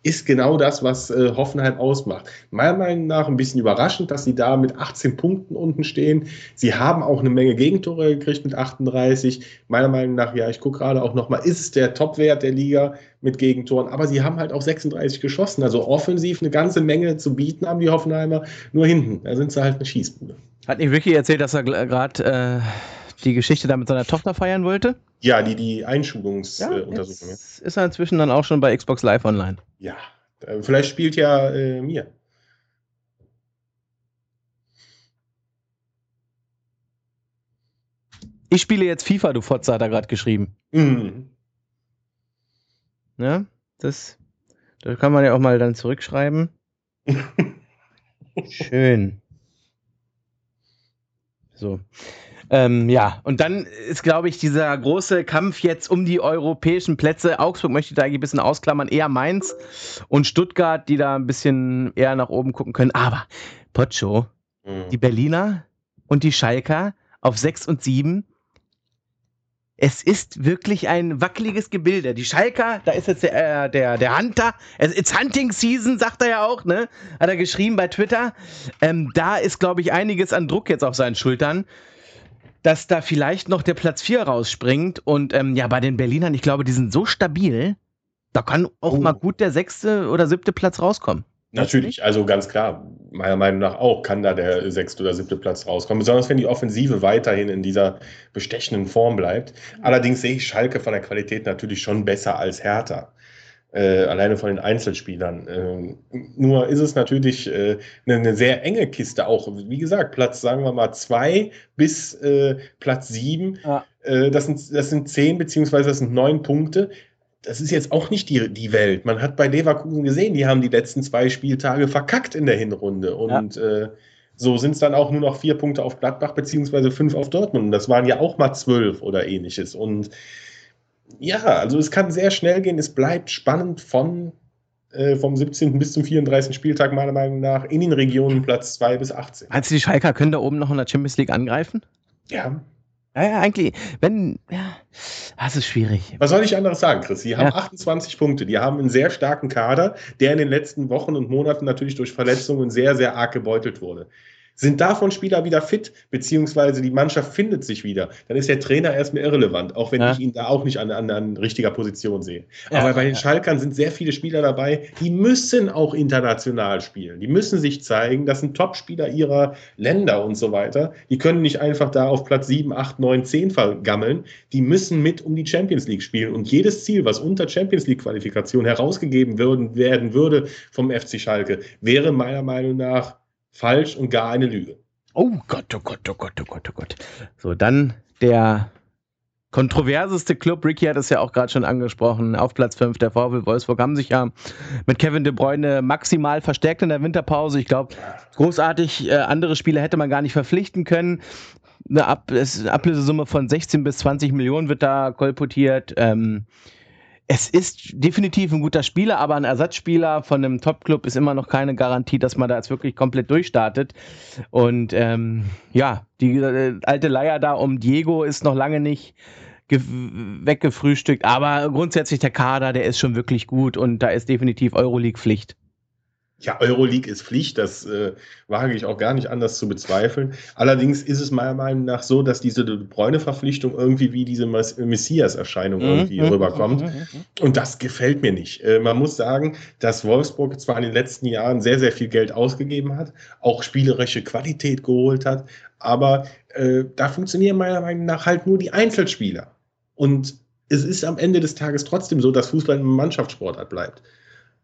Ist genau das, was äh, Hoffenheim ausmacht. Meiner Meinung nach ein bisschen überraschend, dass sie da mit 18 Punkten unten stehen. Sie haben auch eine Menge Gegentore gekriegt mit 38. Meiner Meinung nach, ja, ich gucke gerade auch nochmal, ist es der Topwert der Liga mit Gegentoren, aber sie haben halt auch 36 geschossen. Also offensiv eine ganze Menge zu bieten haben die Hoffenheimer. Nur hinten, da sind sie halt eine Schießbude. Hat nicht Ricky erzählt, dass er gerade äh, die Geschichte da mit seiner Tochter feiern wollte? Ja, die, die Einschulungsuntersuchung. Ja, ist er inzwischen dann auch schon bei Xbox Live Online. Ja, äh, vielleicht spielt ja äh, mir. Ich spiele jetzt FIFA, du Fotze, hat er gerade geschrieben. Mhm. Ja, das, das kann man ja auch mal dann zurückschreiben. Schön. So. Ähm, ja, und dann ist, glaube ich, dieser große Kampf jetzt um die europäischen Plätze. Augsburg möchte da ein bisschen ausklammern, eher Mainz und Stuttgart, die da ein bisschen eher nach oben gucken können. Aber Pocho, mhm. die Berliner und die Schalker auf 6 und 7 es ist wirklich ein wackeliges Gebilde. Die Schalker, da ist jetzt der, äh, der, der Hunter, it's Hunting Season, sagt er ja auch, ne? Hat er geschrieben bei Twitter. Ähm, da ist, glaube ich, einiges an Druck jetzt auf seinen Schultern, dass da vielleicht noch der Platz 4 rausspringt. Und ähm, ja, bei den Berlinern, ich glaube, die sind so stabil, da kann auch oh. mal gut der sechste oder siebte Platz rauskommen. Natürlich, also ganz klar, meiner Meinung nach auch kann da der sechste oder siebte Platz rauskommen, besonders wenn die Offensive weiterhin in dieser bestechenden Form bleibt. Allerdings sehe ich Schalke von der Qualität natürlich schon besser als Hertha. Äh, alleine von den Einzelspielern. Äh, nur ist es natürlich äh, eine, eine, sehr enge Kiste auch. Wie gesagt, Platz, sagen wir mal, zwei bis äh, Platz sieben. Ja. Äh, das, sind, das sind zehn beziehungsweise das sind neun Punkte das ist jetzt auch nicht die, die Welt. Man hat bei Leverkusen gesehen, die haben die letzten zwei Spieltage verkackt in der Hinrunde. Und ja. äh, so sind es dann auch nur noch vier Punkte auf Gladbach, beziehungsweise fünf auf Dortmund. Und das waren ja auch mal zwölf oder ähnliches. Und ja, also es kann sehr schnell gehen. Es bleibt spannend von äh, vom 17. bis zum 34. Spieltag, meiner Meinung nach, in den Regionen Platz 2 bis 18. Meinst du, die Schalker können da oben noch in der Champions League angreifen? Ja, ja, ja, eigentlich, wenn, ja, das ist schwierig. Was soll ich anderes sagen, Chris? Sie haben ja. 28 Punkte. Die haben einen sehr starken Kader, der in den letzten Wochen und Monaten natürlich durch Verletzungen sehr, sehr arg gebeutelt wurde. Sind davon Spieler wieder fit, beziehungsweise die Mannschaft findet sich wieder, dann ist der Trainer erstmal irrelevant, auch wenn ja. ich ihn da auch nicht an, an, an richtiger Position sehe. Ja, Aber bei den Schalkern sind sehr viele Spieler dabei, die müssen auch international spielen. Die müssen sich zeigen, das sind Top-Spieler ihrer Länder und so weiter. Die können nicht einfach da auf Platz 7, 8, 9, 10 vergammeln. Die müssen mit um die Champions League spielen. Und jedes Ziel, was unter Champions League-Qualifikation herausgegeben würden, werden würde vom FC Schalke, wäre meiner Meinung nach falsch und gar eine Lüge. Oh Gott, oh Gott, oh Gott, oh Gott, oh Gott. So, dann der kontroverseste Club. Ricky hat es ja auch gerade schon angesprochen. Auf Platz 5 der VfL Wolfsburg haben sich ja mit Kevin De Bruyne maximal verstärkt in der Winterpause. Ich glaube, großartig äh, andere Spieler hätte man gar nicht verpflichten können. Eine, Ab Ablösesumme von 16 bis 20 Millionen wird da kolportiert. Ähm, es ist definitiv ein guter Spieler, aber ein Ersatzspieler von einem Top-Club ist immer noch keine Garantie, dass man da jetzt wirklich komplett durchstartet. Und ähm, ja, die äh, alte Leier da um Diego ist noch lange nicht weggefrühstückt, aber grundsätzlich der Kader, der ist schon wirklich gut und da ist definitiv Euroleague-Pflicht. Ja, Euroleague ist Pflicht, das äh, wage ich auch gar nicht anders zu bezweifeln. Allerdings ist es meiner Meinung nach so, dass diese Bräune-Verpflichtung irgendwie wie diese Messias-Erscheinung mhm. irgendwie mhm. rüberkommt. Mhm. Und das gefällt mir nicht. Äh, man muss sagen, dass Wolfsburg zwar in den letzten Jahren sehr, sehr viel Geld ausgegeben hat, auch spielerische Qualität geholt hat, aber äh, da funktionieren meiner Meinung nach halt nur die Einzelspieler. Und es ist am Ende des Tages trotzdem so, dass Fußball ein Mannschaftssportart bleibt.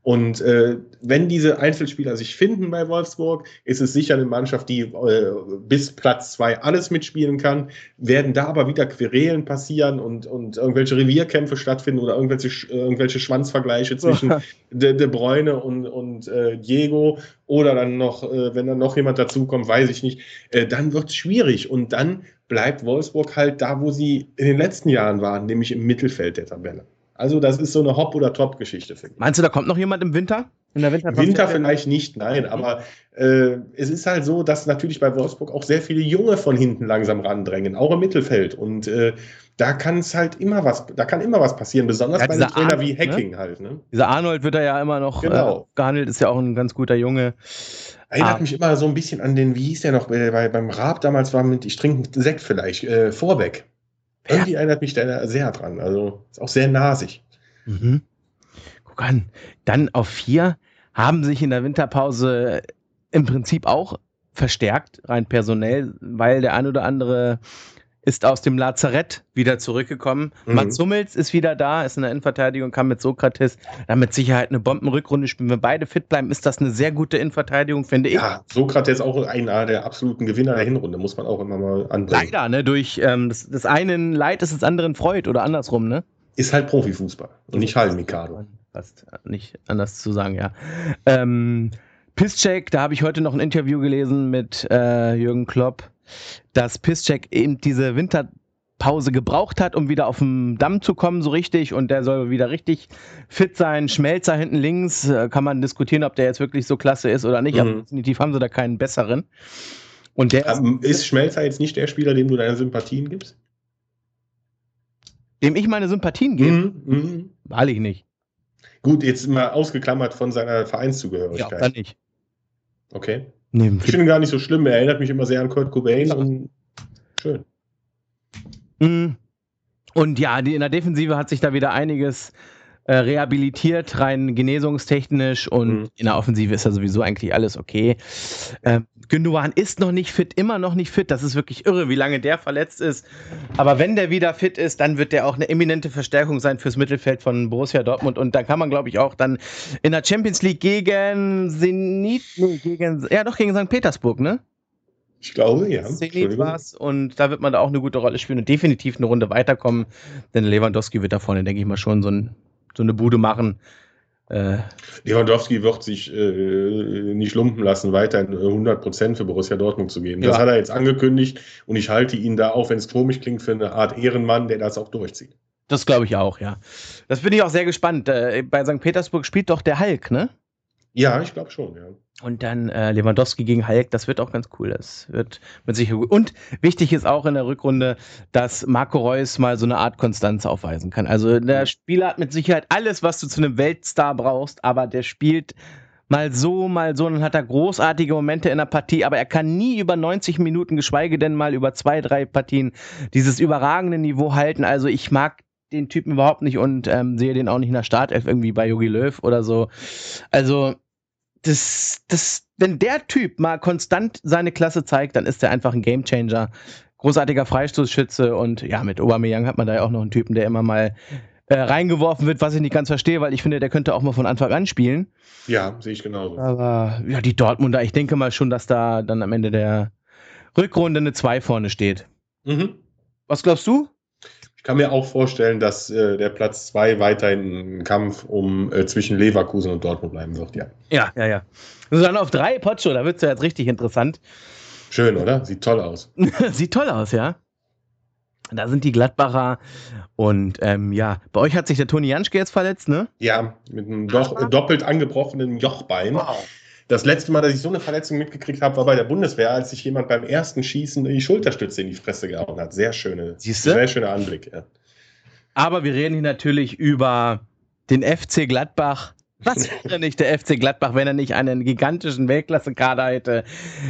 Und äh, wenn diese Einzelspieler sich finden bei Wolfsburg, ist es sicher eine Mannschaft, die äh, bis Platz zwei alles mitspielen kann. Werden da aber wieder Querelen passieren und, und irgendwelche Revierkämpfe stattfinden oder irgendwelche, irgendwelche Schwanzvergleiche zwischen De, De Bruyne und, und äh, Diego oder dann noch, äh, wenn dann noch jemand dazukommt, weiß ich nicht, äh, dann wird es schwierig. Und dann bleibt Wolfsburg halt da, wo sie in den letzten Jahren waren, nämlich im Mittelfeld der Tabelle. Also, das ist so eine Hop- oder Top-Geschichte, finde ich. Meinst du, da kommt noch jemand im Winter? In der Winter, Winter vielleicht nicht, nein, aber äh, es ist halt so, dass natürlich bei Wolfsburg auch sehr viele Junge von hinten langsam randrängen, auch im Mittelfeld. Und äh, da kann es halt immer was, da kann immer was passieren, besonders ja, bei einem Trainer Arnold, wie ne? Hacking ne? halt. Ne? Dieser Arnold wird da ja immer noch genau. äh, gehandelt, ist ja auch ein ganz guter Junge. Erinnert ah. mich immer so ein bisschen an den, wie hieß der noch, bei, bei beim Raab damals war mit, ich trinke einen Sekt vielleicht, äh, Vorweg. Irgendwie erinnert mich der sehr dran. Also ist auch sehr nasig. Mhm. Guck an. Dann auf vier haben sich in der Winterpause im Prinzip auch verstärkt, rein personell, weil der ein oder andere ist aus dem Lazarett wieder zurückgekommen. Mhm. Mats Hummels ist wieder da, ist in der Innenverteidigung, kam mit Sokrates. Da mit Sicherheit eine Bombenrückrunde spielen. Wenn beide fit bleiben, ist das eine sehr gute Innenverteidigung, finde ich. Ja, Sokrates auch einer der absoluten Gewinner der Hinrunde, muss man auch immer mal anbringen. Leider, ne? Durch ähm, das, das einen Leid ist des anderen Freud oder andersrum, ne? Ist halt Profifußball und nicht Hallenmikado. Fast nicht anders zu sagen, ja. Ähm, Pisscheck, da habe ich heute noch ein Interview gelesen mit äh, Jürgen Klopp dass Piszczek eben diese Winterpause gebraucht hat, um wieder auf den Damm zu kommen, so richtig. Und der soll wieder richtig fit sein. Schmelzer hinten links, äh, kann man diskutieren, ob der jetzt wirklich so klasse ist oder nicht. Mhm. Aber definitiv haben sie da keinen besseren. Und der ist, ist Schmelzer jetzt nicht der Spieler, dem du deine Sympathien gibst? Dem ich meine Sympathien gebe? Mhm, mhm. Wahrlich nicht. Gut, jetzt mal ausgeklammert von seiner Vereinszugehörigkeit. Ja, dann nicht. Okay. Nee, ich finde ihn gar nicht so schlimm. Er erinnert mich immer sehr an Kurt Cobain und schön. Mhm. Und ja, die, in der Defensive hat sich da wieder einiges äh, rehabilitiert, rein genesungstechnisch und mhm. in der Offensive ist ja sowieso eigentlich alles okay. Äh, Gündogan ist noch nicht fit, immer noch nicht fit. Das ist wirklich irre, wie lange der verletzt ist. Aber wenn der wieder fit ist, dann wird der auch eine eminente Verstärkung sein fürs Mittelfeld von Borussia Dortmund. Und da kann man, glaube ich, auch dann in der Champions League gegen Zenit, nee, gegen, ja doch, gegen St. Petersburg, ne? Ich glaube, ja. Zenit war's und da wird man da auch eine gute Rolle spielen und definitiv eine Runde weiterkommen, denn Lewandowski wird da vorne, denke ich mal, schon so ein so eine Bude machen. Äh, Lewandowski wird sich äh, nicht lumpen lassen, weiterhin 100% für Borussia Dortmund zu geben. Das ja. hat er jetzt angekündigt und ich halte ihn da, auch wenn es komisch klingt, für eine Art Ehrenmann, der das auch durchzieht. Das glaube ich auch, ja. Das bin ich auch sehr gespannt. Äh, bei St. Petersburg spielt doch der Hulk, ne? Ja, ich glaube schon, ja. Und dann äh, Lewandowski gegen Hayek, das wird auch ganz cool. Das wird mit Sicherheit gut. Und wichtig ist auch in der Rückrunde, dass Marco Reus mal so eine Art Konstanz aufweisen kann. Also der. Spieler hat mit Sicherheit alles, was du zu einem Weltstar brauchst, aber der spielt mal so, mal so, dann hat er großartige Momente in der Partie, aber er kann nie über 90 Minuten, geschweige denn mal über zwei, drei Partien dieses überragende Niveau halten. Also ich mag den Typen überhaupt nicht und ähm, sehe den auch nicht in der Startelf irgendwie bei Yogi Löw oder so. Also, das, das, wenn der Typ mal konstant seine Klasse zeigt, dann ist er einfach ein Gamechanger. Großartiger Freistoßschütze und ja, mit Aubameyang hat man da ja auch noch einen Typen, der immer mal äh, reingeworfen wird, was ich nicht ganz verstehe, weil ich finde, der könnte auch mal von Anfang an spielen. Ja, sehe ich genauso. Aber ja, die Dortmunder, ich denke mal schon, dass da dann am Ende der Rückrunde eine 2 vorne steht. Mhm. Was glaubst du? Ich kann mir auch vorstellen, dass äh, der Platz 2 weiterhin ein Kampf um äh, zwischen Leverkusen und Dortmund bleiben wird, ja. Ja, ja, ja. Also dann auf 3, Potscho, da wird es ja jetzt richtig interessant. Schön, oder? Sieht toll aus. Sieht toll aus, ja. Da sind die Gladbacher und ähm, ja, bei euch hat sich der Toni Janschke jetzt verletzt, ne? Ja, mit einem doch, doppelt angebrochenen Jochbein. Wow. Das letzte Mal, dass ich so eine Verletzung mitgekriegt habe, war bei der Bundeswehr, als sich jemand beim ersten Schießen die Schulterstütze in die Fresse gehauen hat. Sehr schöne, Siehste? sehr schöner Anblick. Ja. Aber wir reden hier natürlich über den FC Gladbach. Was wäre nicht der FC Gladbach, wenn er nicht einen gigantischen Weltklasse-Kader hätte?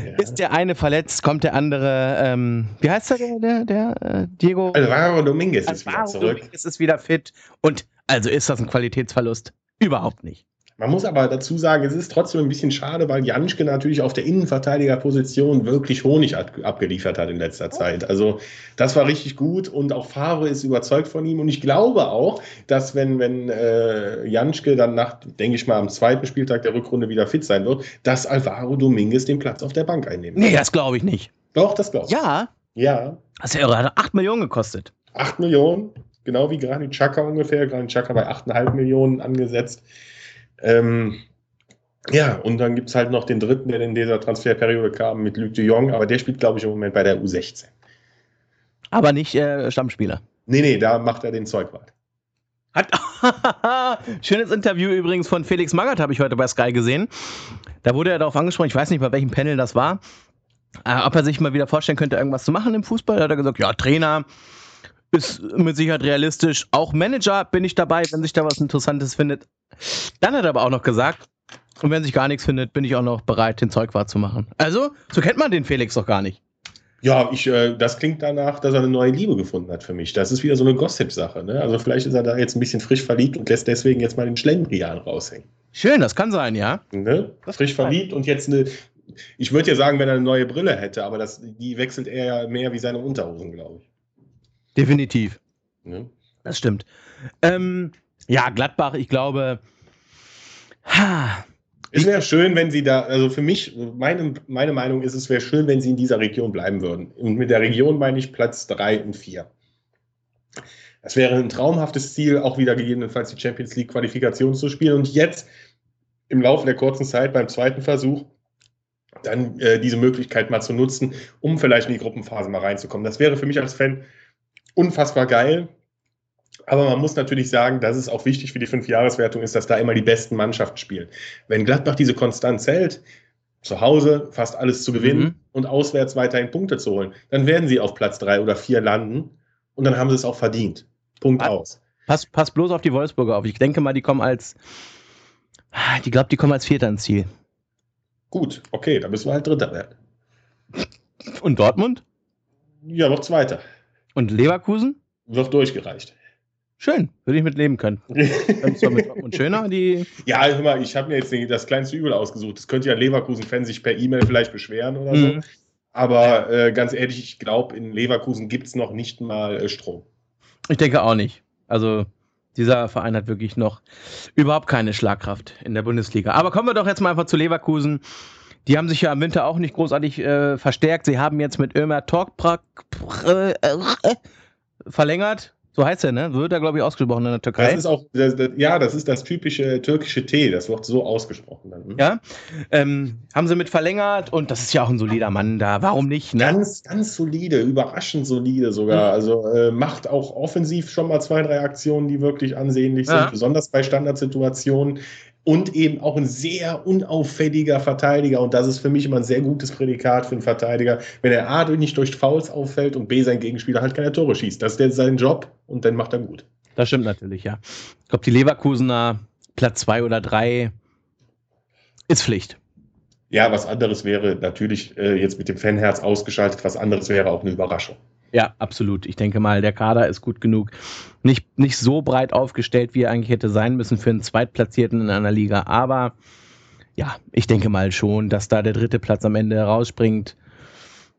Ja. Ist der eine verletzt, kommt der andere, ähm, wie heißt der, der, der äh, Diego? Alvaro Dominguez Alvaro ist wieder zurück. Dominguez ist wieder fit. Und also ist das ein Qualitätsverlust? Überhaupt nicht. Man muss aber dazu sagen, es ist trotzdem ein bisschen schade, weil Janschke natürlich auf der Innenverteidigerposition wirklich Honig abgeliefert hat in letzter Zeit. Also das war richtig gut und auch Favre ist überzeugt von ihm. Und ich glaube auch, dass wenn, wenn äh, Janschke dann nach, denke ich mal, am zweiten Spieltag der Rückrunde wieder fit sein wird, dass Alvaro Dominguez den Platz auf der Bank einnehmen wird. Nee, das glaube ich nicht. Doch, das glaube ich. Ja. Ja. Das ist ja irre. Hat 8 Millionen gekostet. 8 Millionen, genau wie Granit Xhaka ungefähr. Granit Xhaka bei 8,5 Millionen angesetzt. Ähm, ja, und dann gibt es halt noch den dritten, der in dieser Transferperiode kam mit Luc de Jong, aber der spielt, glaube ich, im Moment bei der U16. Aber nicht äh, Stammspieler. Nee, nee, da macht er den Zeugwart. Schönes Interview übrigens von Felix Magath habe ich heute bei Sky gesehen. Da wurde er darauf angesprochen, ich weiß nicht, bei welchem Panel das war, äh, ob er sich mal wieder vorstellen könnte, irgendwas zu machen im Fußball. Da hat er gesagt, ja, Trainer ist mit Sicherheit realistisch. Auch Manager bin ich dabei, wenn sich da was Interessantes findet. Dann hat er aber auch noch gesagt, und wenn sich gar nichts findet, bin ich auch noch bereit, den Zeug zu machen. Also, so kennt man den Felix doch gar nicht. Ja, ich, äh, das klingt danach, dass er eine neue Liebe gefunden hat für mich. Das ist wieder so eine Gossip-Sache. Ne? Also vielleicht ist er da jetzt ein bisschen frisch verliebt und lässt deswegen jetzt mal den Schlendrian raushängen. Schön, das kann sein, ja. Ne? Frisch verliebt und jetzt eine. Ich würde ja sagen, wenn er eine neue Brille hätte, aber das, die wechselt er ja mehr wie seine Unterhosen, glaube ich. Definitiv. Ne? Das stimmt. Ähm, ja, Gladbach, ich glaube. Ha, es wäre schön, wenn sie da, also für mich, meine, meine Meinung ist, es wäre schön, wenn sie in dieser Region bleiben würden. Und mit der Region meine ich Platz 3 und 4. Das wäre ein traumhaftes Ziel, auch wieder gegebenenfalls die Champions League Qualifikation zu spielen. Und jetzt im Laufe der kurzen Zeit beim zweiten Versuch dann äh, diese Möglichkeit mal zu nutzen, um vielleicht in die Gruppenphase mal reinzukommen. Das wäre für mich als Fan unfassbar geil. Aber man muss natürlich sagen, dass es auch wichtig für die Fünfjahreswertung ist, dass da immer die besten Mannschaften spielen. Wenn Gladbach diese Konstanz hält, zu Hause fast alles zu gewinnen mhm. und auswärts weiterhin Punkte zu holen, dann werden sie auf Platz drei oder vier landen und dann haben sie es auch verdient. Punkt pass, aus. Pass, pass bloß auf die Wolfsburger auf. Ich denke mal, die kommen als, ich glaube, die kommen als Vierter ins Ziel. Gut, okay, dann müssen wir halt Dritter werden. Und Dortmund? Ja, noch Zweiter. Und Leverkusen? Wird durchgereicht. Schön, würde ich mit leben können. und schöner, die. Ja, hör mal, ich habe mir jetzt das kleinste Übel ausgesucht. Das könnte ja Leverkusen-Fan sich per E-Mail vielleicht beschweren oder so. Mhm. Aber äh, ganz ehrlich, ich glaube, in Leverkusen gibt es noch nicht mal äh, Strom. Ich denke auch nicht. Also, dieser Verein hat wirklich noch überhaupt keine Schlagkraft in der Bundesliga. Aber kommen wir doch jetzt mal einfach zu Leverkusen. Die haben sich ja im Winter auch nicht großartig äh, verstärkt. Sie haben jetzt mit Ömer Torkprak äh, verlängert so heißt er, ne? Wird er, glaube ich, ausgesprochen in der Türkei. Das ist auch, das, das, ja, das ist das typische türkische T, das wird so ausgesprochen dann. Hm? Ja, ähm, haben sie mit verlängert und das ist ja auch ein solider Mann da. Warum nicht? Ne? Ganz, ganz solide, überraschend solide sogar. Mhm. Also äh, macht auch offensiv schon mal zwei, drei Aktionen, die wirklich ansehnlich sind, ja. besonders bei Standardsituationen und eben auch ein sehr unauffälliger Verteidiger. Und das ist für mich immer ein sehr gutes Prädikat für einen Verteidiger, wenn er A nicht durch Fouls auffällt und B sein Gegenspieler halt keine Tore schießt. Das ist sein Job und dann macht er gut. Das stimmt natürlich, ja. Ich glaube, die Leverkusener Platz zwei oder drei ist Pflicht. Ja, was anderes wäre natürlich äh, jetzt mit dem Fanherz ausgeschaltet, was anderes wäre auch eine Überraschung. Ja, absolut. Ich denke mal, der Kader ist gut genug. Nicht, nicht so breit aufgestellt, wie er eigentlich hätte sein müssen für einen Zweitplatzierten in einer Liga. Aber ja, ich denke mal schon, dass da der dritte Platz am Ende herausspringt.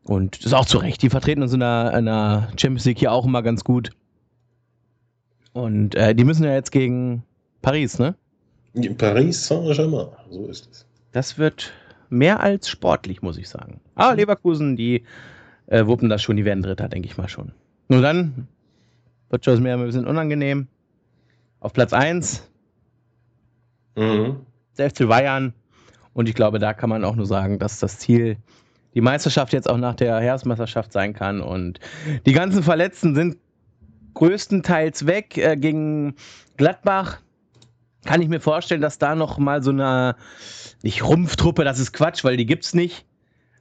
Und das ist auch zu Recht. Die vertreten uns in der, in der Champions League hier auch immer ganz gut. Und äh, die müssen ja jetzt gegen Paris, ne? Paris Saint-Germain, so ist es. Das wird mehr als sportlich, muss ich sagen. Aber Leverkusen, die äh, wuppen das schon, die werden Dritter, denke ich mal schon. Nur dann wird schon mir ein bisschen unangenehm. Auf Platz 1 mhm. der FC Bayern. Und ich glaube, da kann man auch nur sagen, dass das Ziel die Meisterschaft jetzt auch nach der Heeresmeisterschaft sein kann. Und die ganzen Verletzten sind größtenteils weg. Äh, gegen Gladbach kann ich mir vorstellen, dass da noch mal so eine, nicht Rumpftruppe, das ist Quatsch, weil die gibt es nicht,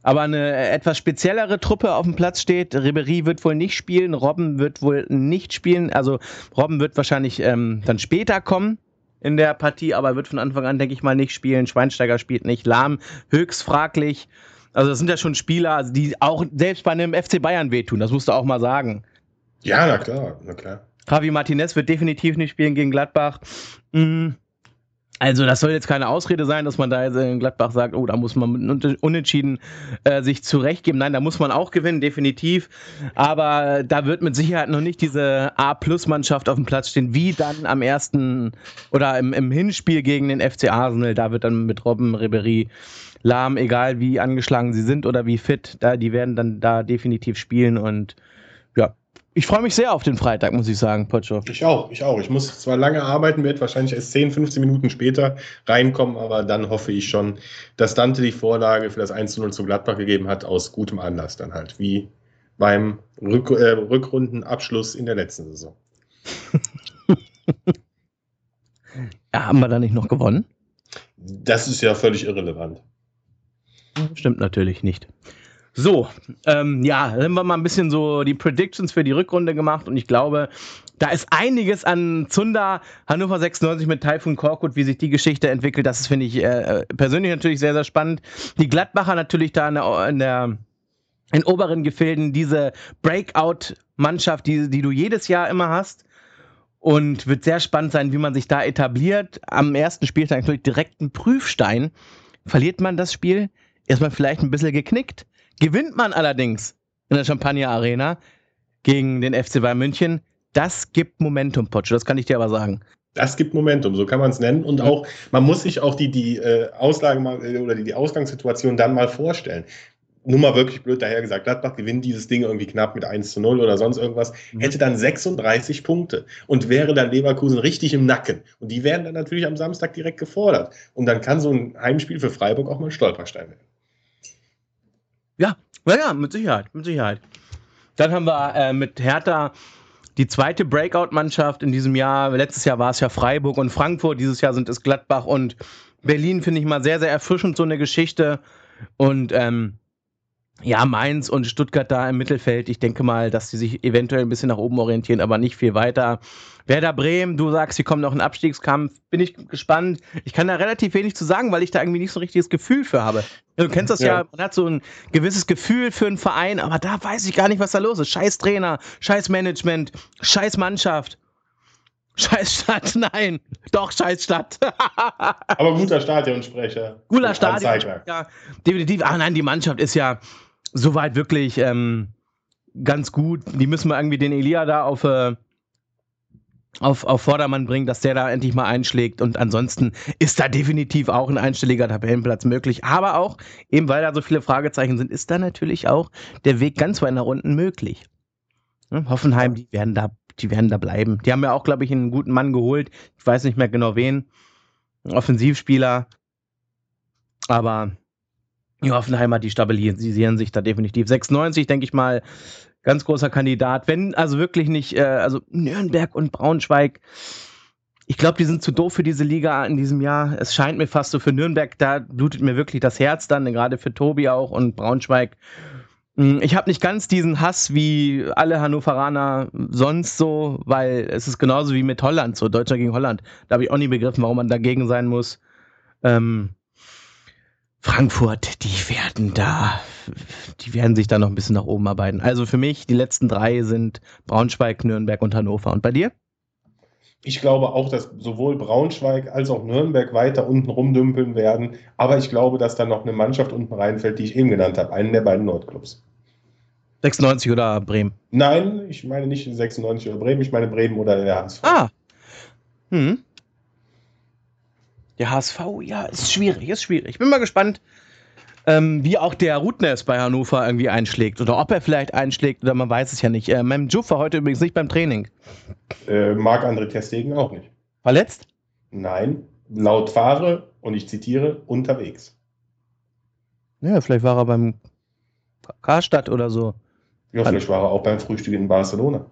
aber eine etwas speziellere Truppe auf dem Platz steht. Ribery wird wohl nicht spielen, Robben wird wohl nicht spielen. Also Robben wird wahrscheinlich ähm, dann später kommen in der Partie, aber wird von Anfang an, denke ich mal, nicht spielen. Schweinsteiger spielt nicht, Lahm höchst fraglich. Also das sind ja schon Spieler, die auch selbst bei einem FC Bayern wehtun, das musst du auch mal sagen. Ja, na klar, na klar. Javi Martinez wird definitiv nicht spielen gegen Gladbach. Mhm. Also das soll jetzt keine Ausrede sein, dass man da jetzt in Gladbach sagt, oh, da muss man Unentschieden äh, sich zurechtgeben. Nein, da muss man auch gewinnen, definitiv. Aber da wird mit Sicherheit noch nicht diese A-Plus-Mannschaft auf dem Platz stehen, wie dann am ersten oder im, im Hinspiel gegen den FC Arsenal. Da wird dann mit Robben, Ribery, Lahm, egal wie angeschlagen sie sind oder wie fit, da, die werden dann da definitiv spielen und ich freue mich sehr auf den Freitag, muss ich sagen, Pocho. Ich auch, ich auch. Ich muss zwar lange arbeiten, werde wahrscheinlich erst 10, 15 Minuten später reinkommen, aber dann hoffe ich schon, dass Dante die Vorlage für das 1 0 zu Gladbach gegeben hat, aus gutem Anlass dann halt, wie beim Rück äh, Rückrundenabschluss in der letzten Saison. Ja, haben wir da nicht noch gewonnen? Das ist ja völlig irrelevant. Stimmt natürlich nicht. So, ähm, ja, haben wir mal ein bisschen so die Predictions für die Rückrunde gemacht und ich glaube, da ist einiges an Zunder, Hannover 96 mit Taifun Korkut, wie sich die Geschichte entwickelt, das finde ich äh, persönlich natürlich sehr, sehr spannend. Die Gladbacher natürlich da in der, in der in oberen Gefilden diese Breakout-Mannschaft, die, die du jedes Jahr immer hast. Und wird sehr spannend sein, wie man sich da etabliert. Am ersten Spieltag natürlich direkt ein Prüfstein. Verliert man das Spiel, ist man vielleicht ein bisschen geknickt. Gewinnt man allerdings in der Champagner Arena gegen den FC Bayern München, das gibt Momentum, Potsche, das kann ich dir aber sagen. Das gibt Momentum, so kann man es nennen. Und auch, man muss sich auch die, die äh, Auslage mal, äh, oder die, die Ausgangssituation dann mal vorstellen nur mal wirklich blöd daher gesagt, Gladbach gewinnt dieses Ding irgendwie knapp mit 1 zu 0 oder sonst irgendwas, mhm. hätte dann 36 Punkte und wäre dann Leverkusen richtig im Nacken. Und die werden dann natürlich am Samstag direkt gefordert. Und dann kann so ein Heimspiel für Freiburg auch mal ein Stolperstein werden. Ja, ja, mit Sicherheit, mit Sicherheit. Dann haben wir äh, mit Hertha die zweite Breakout-Mannschaft in diesem Jahr. Letztes Jahr war es ja Freiburg und Frankfurt. Dieses Jahr sind es Gladbach und Berlin. Finde ich mal sehr, sehr erfrischend, so eine Geschichte. Und ähm, ja, Mainz und Stuttgart da im Mittelfeld. Ich denke mal, dass sie sich eventuell ein bisschen nach oben orientieren, aber nicht viel weiter. Werder Bremen, du sagst, sie kommen noch in Abstiegskampf. Bin ich gespannt. Ich kann da relativ wenig zu sagen, weil ich da irgendwie nicht so ein richtiges Gefühl für habe. Du kennst das ja. ja, man hat so ein gewisses Gefühl für einen Verein, aber da weiß ich gar nicht, was da los ist. Scheiß Trainer, scheiß Management, scheiß Mannschaft. Scheiß Stadt, nein, doch scheiß Stadt. aber guter Stadionsprecher. Guter Stadionsprecher. Definitiv. Ach nein, die Mannschaft ist ja, soweit wirklich ähm, ganz gut. Die müssen wir irgendwie den Elia da auf, äh, auf, auf Vordermann bringen, dass der da endlich mal einschlägt. Und ansonsten ist da definitiv auch ein einstelliger Tabellenplatz möglich. Aber auch, eben weil da so viele Fragezeichen sind, ist da natürlich auch der Weg ganz weit nach unten möglich. Hm? Hoffenheim, die werden da, die werden da bleiben. Die haben ja auch, glaube ich, einen guten Mann geholt. Ich weiß nicht mehr genau wen. Ein Offensivspieler. Aber die Hoffenheimer, die stabilisieren sich da definitiv. 96, denke ich mal, ganz großer Kandidat. Wenn also wirklich nicht, äh, also Nürnberg und Braunschweig, ich glaube, die sind zu doof für diese Liga in diesem Jahr. Es scheint mir fast so für Nürnberg, da blutet mir wirklich das Herz dann, gerade für Tobi auch und Braunschweig. Hm, ich habe nicht ganz diesen Hass wie alle Hannoveraner sonst so, weil es ist genauso wie mit Holland, so Deutschland gegen Holland. Da habe ich auch nie begriffen, warum man dagegen sein muss. Ähm, Frankfurt, die werden da, die werden sich da noch ein bisschen nach oben arbeiten. Also für mich, die letzten drei sind Braunschweig, Nürnberg und Hannover. Und bei dir? Ich glaube auch, dass sowohl Braunschweig als auch Nürnberg weiter unten rumdümpeln werden. Aber ich glaube, dass da noch eine Mannschaft unten reinfällt, die ich eben genannt habe. Einen der beiden Nordclubs. 96 oder Bremen? Nein, ich meine nicht 96 oder Bremen, ich meine Bremen oder der HSV. Ah. Hm. Der HSV, ja, ist schwierig, ist schwierig. Ich bin mal gespannt, ähm, wie auch der Rutners bei Hannover irgendwie einschlägt. Oder ob er vielleicht einschlägt, oder man weiß es ja nicht. Äh, Mem Juff war heute übrigens nicht beim Training. Äh, Marc-André Testegen auch nicht. Verletzt? Nein, laut Fahre, und ich zitiere, unterwegs. Ja, vielleicht war er beim Karstadt oder so. Ja, vielleicht war er auch beim Frühstück in Barcelona.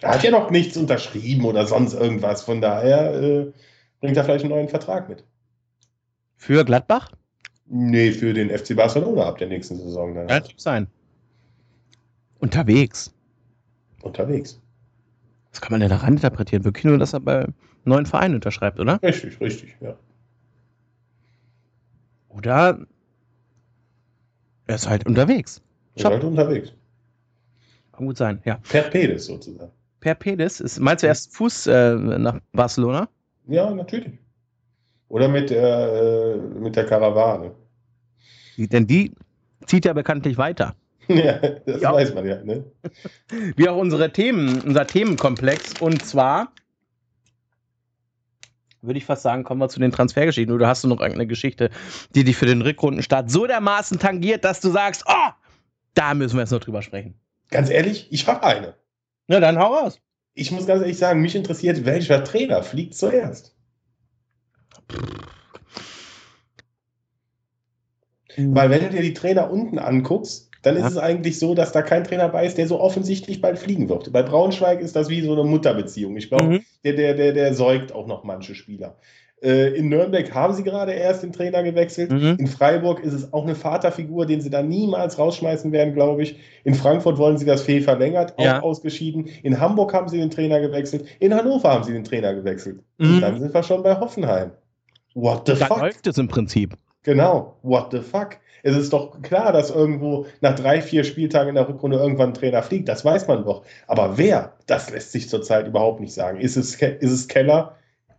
Er hat ja noch nichts unterschrieben oder sonst irgendwas. Von daher äh, bringt er vielleicht einen neuen Vertrag mit. Für Gladbach? Nee, für den FC Barcelona ab der nächsten Saison. Dann. Ja, sein. Unterwegs. Unterwegs. Was kann man denn da rein interpretieren? Wirklich nur, dass er bei einem neuen Verein unterschreibt, oder? Richtig, richtig, ja. Oder er ist halt unterwegs. Er ist halt unterwegs. Kann gut sein, ja. Per Pedis sozusagen. Per Pedis? Ist, meinst du erst Fuß äh, nach Barcelona? Ja, natürlich. Oder mit, äh, mit der Karawane. Denn die zieht ja bekanntlich weiter. Ja, das ja. weiß man ja. Ne? Wie auch unsere Themen, unser Themenkomplex. Und zwar würde ich fast sagen, kommen wir zu den Transfergeschichten. Oder hast du noch irgendeine Geschichte, die dich für den Rückrundenstart so dermaßen tangiert, dass du sagst, oh, da müssen wir jetzt noch drüber sprechen. Ganz ehrlich, ich habe eine. Na, dann hau raus. Ich muss ganz ehrlich sagen, mich interessiert, welcher Trainer fliegt zuerst. Weil wenn du dir die Trainer unten anguckst, dann Ja. ist es eigentlich so, dass da kein Trainer bei ist, der so offensichtlich bald fliegen wird. Bei Braunschweig ist das wie so eine Mutterbeziehung. Ich glaube, Mhm. der, der, der, der säugt auch noch manche Spieler. Äh, in Nürnberg haben sie gerade erst den Trainer gewechselt. Mhm. In Freiburg ist es auch eine Vaterfigur, den sie da niemals rausschmeißen werden, glaube ich. In Frankfurt wollen sie das Fee verlängert, auch Ja. ausgeschieden. In Hamburg haben sie den Trainer gewechselt. In Hannover haben sie den Trainer gewechselt. Mhm. Und dann sind wir schon bei Hoffenheim. What the Da fuck? läuft es im Prinzip. Genau, what the fuck? Es ist doch klar, dass irgendwo nach drei, vier Spieltagen in der Rückrunde irgendwann ein Trainer fliegt. Das weiß man doch. Aber wer? Das lässt sich zurzeit überhaupt nicht sagen. Ist es, ist es Keller?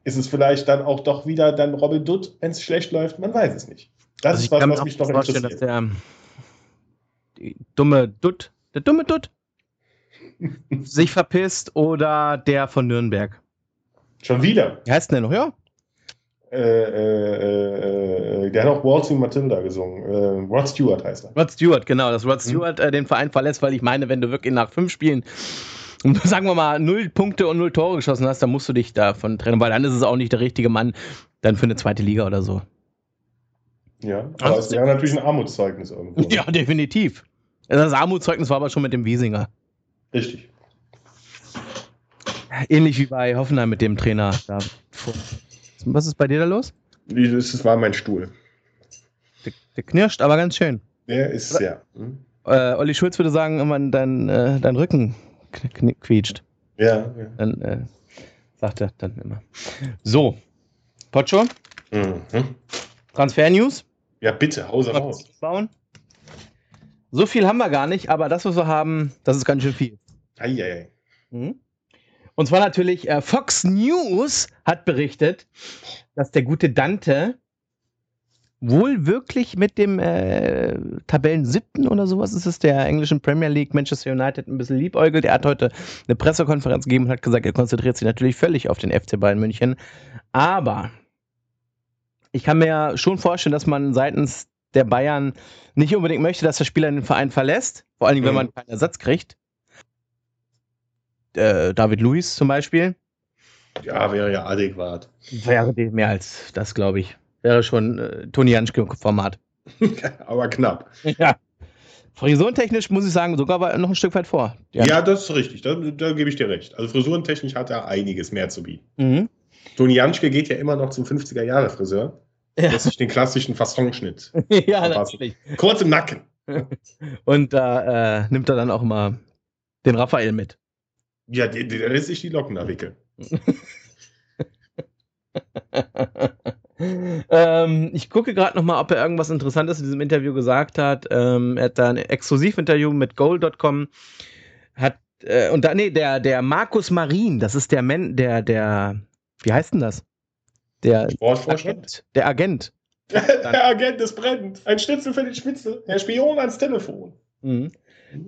Ist es vielleicht dann auch doch wieder dann Robin Dutt, wenn es schlecht läuft? Man weiß es nicht. Das Also ist was, was mich noch vorstellen, dass interessiert. der die dumme Dutt, der dumme Dutt sich verpisst oder der von Nürnberg. Schon wieder. Wie heißt denn der noch? Ja. Äh, äh, äh, der hat auch Waltzing Matilda gesungen. Äh, Rod Stewart heißt er. Rod Stewart, genau, dass Rod Mhm. Stewart äh, den Verein verlässt, weil ich meine, wenn du wirklich nach fünf Spielen, um, sagen wir mal, null Punkte und null Tore geschossen hast, dann musst du dich davon trennen, weil dann ist es auch nicht der richtige Mann dann für eine zweite Liga oder so. Ja, Also aber es wäre natürlich ein Armutszeugnis irgendwo. Ja, definitiv. Das Armutszeugnis war aber schon mit dem Wiesinger. Richtig. Ähnlich wie bei Hoffenheim mit dem Trainer. Da Was ist bei dir da los? Das war mein Stuhl. Der, der knirscht, aber ganz schön. Der ist ja. Hm? Äh, Olli Schulz würde sagen, immer dein, äh, dein Rücken quietscht. Ja, ja. Dann äh, sagt er dann immer. So, Pocho, Mhm. Transfer-News. Ja, bitte, Hause raus. bauen. So viel haben wir gar nicht, aber das, was wir haben, das ist ganz schön viel. Eieiei. Mhm. Und zwar natürlich, äh, Fox News hat berichtet, dass der gute Dante wohl wirklich mit dem äh, Tabellen siebten oder sowas ist es der englischen Premier League Manchester United ein bisschen liebäugelt. Er hat heute eine Pressekonferenz gegeben und hat gesagt, er konzentriert sich natürlich völlig auf den FC Bayern München. Aber ich kann mir schon vorstellen, dass man seitens der Bayern nicht unbedingt möchte, dass der Spieler den Verein verlässt. Vor allen Dingen, wenn Mhm. man keinen Ersatz kriegt. Äh, David Luiz zum Beispiel. Ja, wäre ja adäquat. Wäre mehr als das, glaube ich. Wäre schon äh, Toni Janschke-Format. Aber knapp. Ja. Frisurentechnisch muss ich sagen, sogar noch ein Stück weit vor. Ja, das ist richtig. Da, da gebe ich dir recht. Also frisurentechnisch hat er einiges mehr zu bieten. Mhm. Toni Janschke geht ja immer noch zum 50er-Jahre-Friseur. Ja. Lässt sich den klassischen Fassonschnitt. ja, natürlich. Kurz im Nacken. Und da äh, nimmt er dann auch immer den Raphael mit. Ja, der, der lässt sich die Locken da wickeln. Ähm, ich gucke gerade noch mal, ob er irgendwas Interessantes in diesem Interview gesagt hat. Ähm, er hat da ein Exklusivinterview mit Goal.com. Hat äh, und da nee, der der Markus Marin, das ist der Men, der der wie heißt denn das? Der. Agent, der Agent. Der Agent, es brennt. Ein Schnitzel für den Spitzel. Der Spion ans Telefon. Mhm.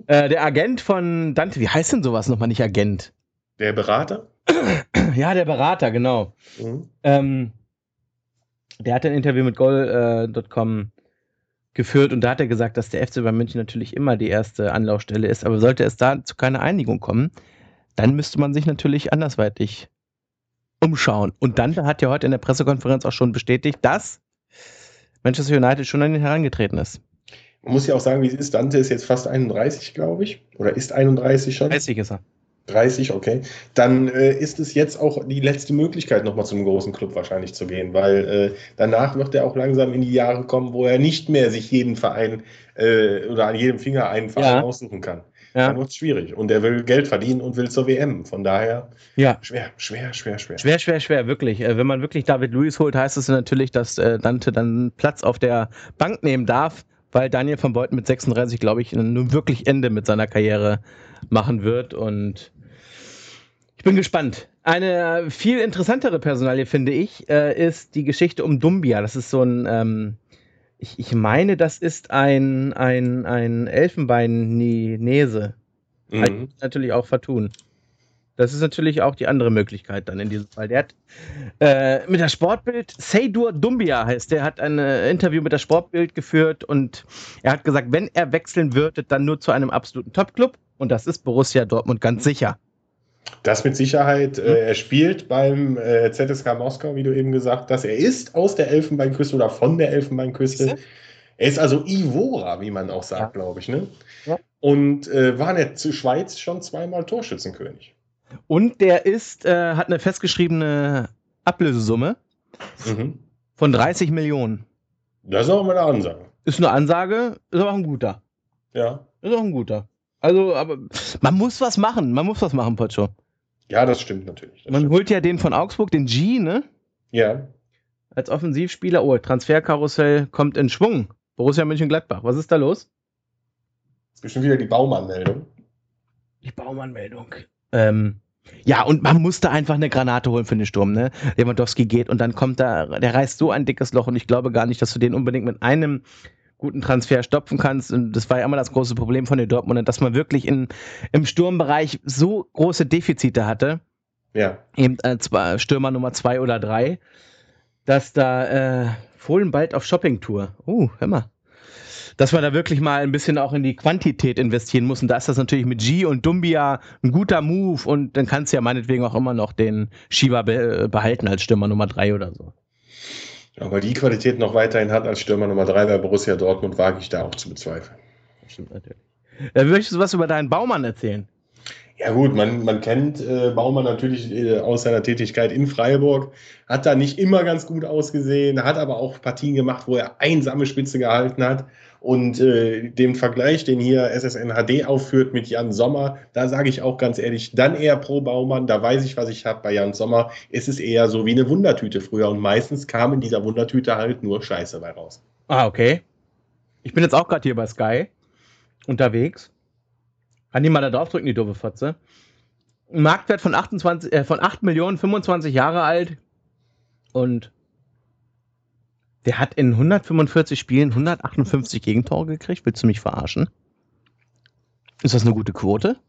Äh, der Agent von Dante, wie heißt denn sowas nochmal nicht Agent? Der Berater. Ja, der Berater, genau. Mhm. Ähm, der hat ein Interview mit Goal.com geführt und da hat er gesagt, dass der FC Bayern München natürlich immer die erste Anlaufstelle ist, aber sollte es da zu keiner Einigung kommen, dann müsste man sich natürlich andersweitig umschauen. Und Dante hat ja heute in der Pressekonferenz auch schon bestätigt, dass Manchester United schon an ihn herangetreten ist. Man muss ja auch sagen, wie es ist. Dante ist jetzt fast 31, glaube ich. Oder ist 31 schon? 30 ist er. 30, okay. Dann äh, ist es jetzt auch die letzte Möglichkeit, nochmal zu einem großen Club wahrscheinlich zu gehen, weil äh, danach wird er auch langsam in die Jahre kommen, wo er nicht mehr sich jeden Verein äh, oder an jedem Finger einen Verein Ja. aussuchen kann. Dann Ja. wird es schwierig. Und er will Geld verdienen und will zur WM. Von daher ja. schwer, schwer, schwer, schwer. Schwer, schwer, schwer, wirklich. Äh, Wenn man wirklich David Luiz holt, heißt es natürlich, dass äh, Dante dann Platz auf der Bank nehmen darf, weil Daniel von Beuten mit 36, glaube ich, nun wirklich Ende mit seiner Karriere machen wird. Und ich bin gespannt. Eine viel interessantere Personalie, finde ich, äh, ist die Geschichte um Dumbia. Das ist so ein, ähm, ich, ich meine, das ist ein, ein, ein Elfenbein-Nese. Mhm. Natürlich auch vertun. Das ist natürlich auch die andere Möglichkeit dann in diesem Fall. Der hat äh, mit der Sportbild, Seydur Dumbia heißt, der hat ein äh, Interview mit der Sportbild geführt und er hat gesagt, wenn er wechseln würde, dann nur zu einem absoluten Top-Club und das ist Borussia Dortmund ganz sicher. Das mit Sicherheit. Mhm. Äh, er spielt beim äh, ZSK Moskau, wie du eben gesagt hast. Er ist aus der Elfenbeinküste oder von der Elfenbeinküste. Er ist also Ivora, wie man auch sagt, Ja. glaube ich, ne? Ja. Und äh, war in der Schweiz schon zweimal Torschützenkönig. Und der ist, äh, hat eine festgeschriebene Ablösesumme Mhm. von 30 Millionen. Das ist auch mal eine Ansage. Ist eine Ansage, ist auch ein guter. Ja. Ist auch ein guter. Also, aber man muss was machen. Man muss was machen, Pocho. Ja, das stimmt natürlich. Das Man stimmt. holt ja den von Augsburg, den G, ne? Ja. Als Offensivspieler. Oh, Transferkarussell kommt in Schwung. Borussia Mönchengladbach. Was ist da los? Ist bestimmt wieder die Baumann-Meldung. Die Baumann-Meldung. Ähm, ja, und man musste einfach eine Granate holen für den Sturm, ne? Lewandowski geht und dann kommt da, der reißt so ein dickes Loch und ich glaube gar nicht, dass du den unbedingt mit einem guten Transfer stopfen kannst. Und das war ja immer das große Problem von den Dortmundern, dass man wirklich in, im Sturmbereich so große Defizite hatte, Ja. eben äh, zwar Stürmer Nummer zwei oder drei, dass da äh, Fohlen bald auf Shoppingtour. Uh, hör mal. Dass man da wirklich mal ein bisschen auch in die Quantität investieren muss. Und da ist das natürlich mit G und Dumbia ein guter Move. Und dann kannst du ja meinetwegen auch immer noch den Shiva be behalten als Stürmer Nummer drei oder so. Aber die Qualität noch weiterhin hat als Stürmer Nummer 3 bei Borussia Dortmund, wage ich da auch zu bezweifeln. Stimmt natürlich. Äh, möchtest du was über deinen Baumann erzählen? Ja gut, man, man kennt äh, Baumann natürlich äh, aus seiner Tätigkeit in Freiburg, hat da nicht immer ganz gut ausgesehen, hat aber auch Partien gemacht, wo er einsame Spitze gehalten hat. Und äh, dem Vergleich, den hier SSN HD aufführt mit Jan Sommer, da sage ich auch ganz ehrlich, dann eher pro Baumann, da weiß ich, was ich habe. Bei Jan Sommer ist es eher so wie eine Wundertüte früher und meistens kam in dieser Wundertüte halt nur Scheiße bei raus. Ah, okay. Ich bin jetzt auch gerade hier bei Sky unterwegs. Kann die mal da draufdrücken, die doofe Fotze. Ein Marktwert von, 28, äh, von 8 Millionen, 25 Jahre alt. Und der hat in 145 Spielen 158 Gegentore gekriegt. Willst du mich verarschen? Ist das eine gute Quote?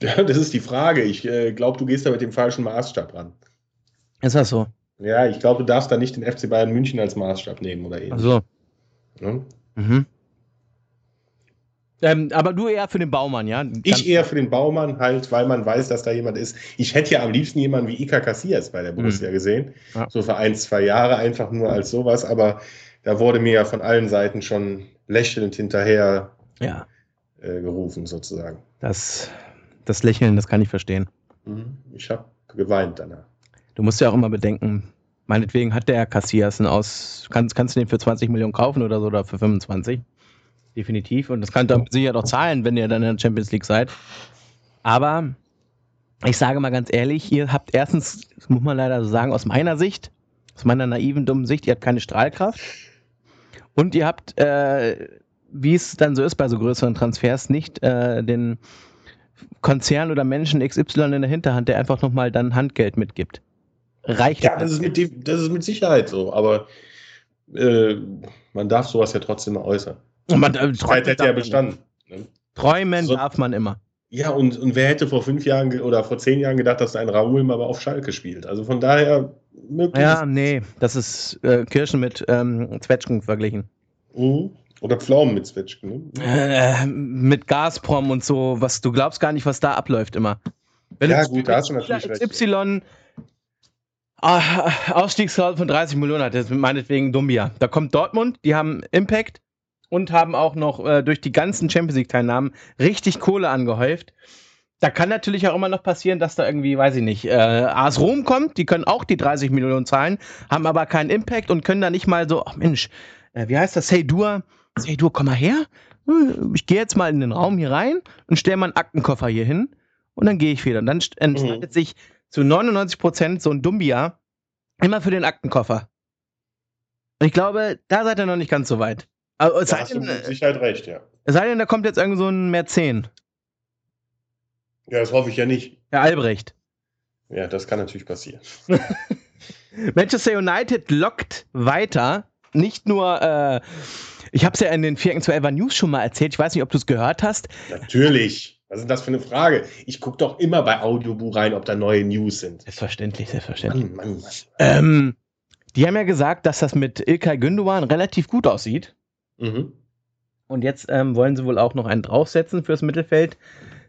Ja, das ist die Frage. Ich äh, glaube, du gehst da mit dem falschen Maßstab ran. Ist das so? Ja, ich glaube, du darfst da nicht den FC Bayern München als Maßstab nehmen oder ähnlich. Also. Ne? Mhm. Ähm, aber du eher für den Baumann, ja? Ich eher für den Baumann halt, weil man weiß, dass da jemand ist. Ich hätte ja am liebsten jemanden wie Ika Casillas bei der Borussia gesehen. Ja. So für ein, zwei Jahre einfach nur als sowas. Aber da wurde mir ja von allen Seiten schon lächelnd hinterher Ja, äh, gerufen, sozusagen. das, das Lächeln, das kann ich verstehen. Mhm. Ich habe geweint danach. Du musst ja auch immer bedenken, meinetwegen hat der Cassias einen aus, kannst, kannst du den für 20 Millionen kaufen oder so oder für 25? Definitiv. Und das kann dann sicher doch zahlen, wenn ihr dann in der Champions League seid. Aber ich sage mal ganz ehrlich, ihr habt erstens, das muss man leider so sagen, aus meiner Sicht, aus meiner naiven, dummen Sicht, ihr habt keine Strahlkraft. Und ihr habt, äh, wie es dann so ist bei so größeren Transfers, nicht äh, den Konzern oder Menschen XY in der Hinterhand, der einfach nochmal dann Handgeld mitgibt. Reicht Ja, das ist mit, dem, das ist mit Sicherheit so. Aber äh, man darf sowas ja trotzdem mal äußern. Und man, äh, Zeit hätte ja bestanden. Ne? Träumen So- darf man immer. Ja, und, und wer hätte vor fünf Jahren oder vor zehn Jahren gedacht, dass ein Raoul mal auf Schalke spielt? Also von daher möglich. Ja, nee, das ist äh, Kirschen mit ähm, Zwetschgen verglichen. Mhm. Oder Pflaumen mit Zwetschgen. Ne? Äh, mit Gazprom und so, was du glaubst gar nicht, was da abläuft immer. Wenn Ja, gut, da hast du natürlich recht. XY ah, Ausstiegsgehalt von 30 Millionen hat, das ist meinetwegen Dumbia. Da kommt Dortmund, die haben Impact und haben auch noch äh, durch die ganzen Champions League-Teilnahmen richtig Kohle angehäuft. Da kann natürlich auch immer noch passieren, dass da irgendwie, weiß ich nicht, äh, AS Rom kommt, die können auch die 30 Millionen zahlen, haben aber keinen Impact und können da nicht mal so, ach Mensch, äh, wie heißt das, Seydur, Seydur, komm mal her, Hm, ich gehe jetzt mal in den Raum hier rein und stelle meinen Aktenkoffer hier hin und dann gehe ich wieder. Und dann entscheidet sich zu 99 Prozent so ein Dumbia immer für den Aktenkoffer. Und ich glaube, da seid ihr noch nicht ganz so weit. Aber es Da hast du denn, mit äh, Sicherheit recht, ja. es sei denn, da kommt jetzt irgend so ein Mäzen. Ja, das hoffe ich ja nicht. Herr Albrecht. Ja, das kann natürlich passieren. Manchester United lockt weiter. Nicht nur, äh, ich habe es ja in den 412 News schon mal erzählt. Ich weiß nicht, ob du es gehört hast. Natürlich. Was ist das für eine Frage? Ich gucke doch immer bei Audiobuch rein, ob da neue News sind. Selbstverständlich, selbstverständlich. Mann, Mann, Mann. Ähm, die haben ja gesagt, dass das mit Ilkay Gündogan relativ gut aussieht. Mhm. Und jetzt ähm, wollen sie wohl auch noch einen draufsetzen fürs Mittelfeld.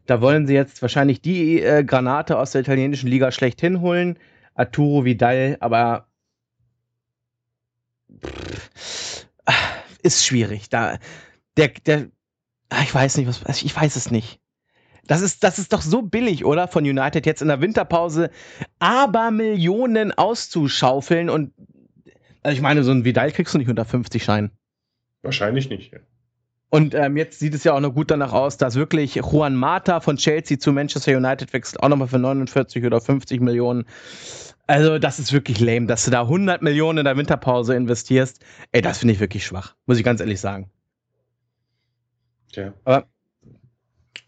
Da wollen sie jetzt wahrscheinlich die äh, Granate aus der italienischen Liga schlechthin holen. Arturo Vidal, aber pff, ist schwierig. Da, der, der, ah, ich weiß nicht, was, ich weiß es nicht. Das ist, das ist doch so billig, oder? Von United jetzt in der Winterpause aber Millionen auszuschaufeln und also ich meine, so ein Vidal kriegst du nicht unter 50 Schein. Wahrscheinlich nicht, ja. Und ähm, jetzt sieht es ja auch noch gut danach aus, dass wirklich Juan Mata von Chelsea zu Manchester United wechselt, auch nochmal für 49 oder 50 Millionen. Also, das ist wirklich lame, dass du da 100 Millionen in der Winterpause investierst. Ey, das finde ich wirklich schwach, muss ich ganz ehrlich sagen. Ja. Aber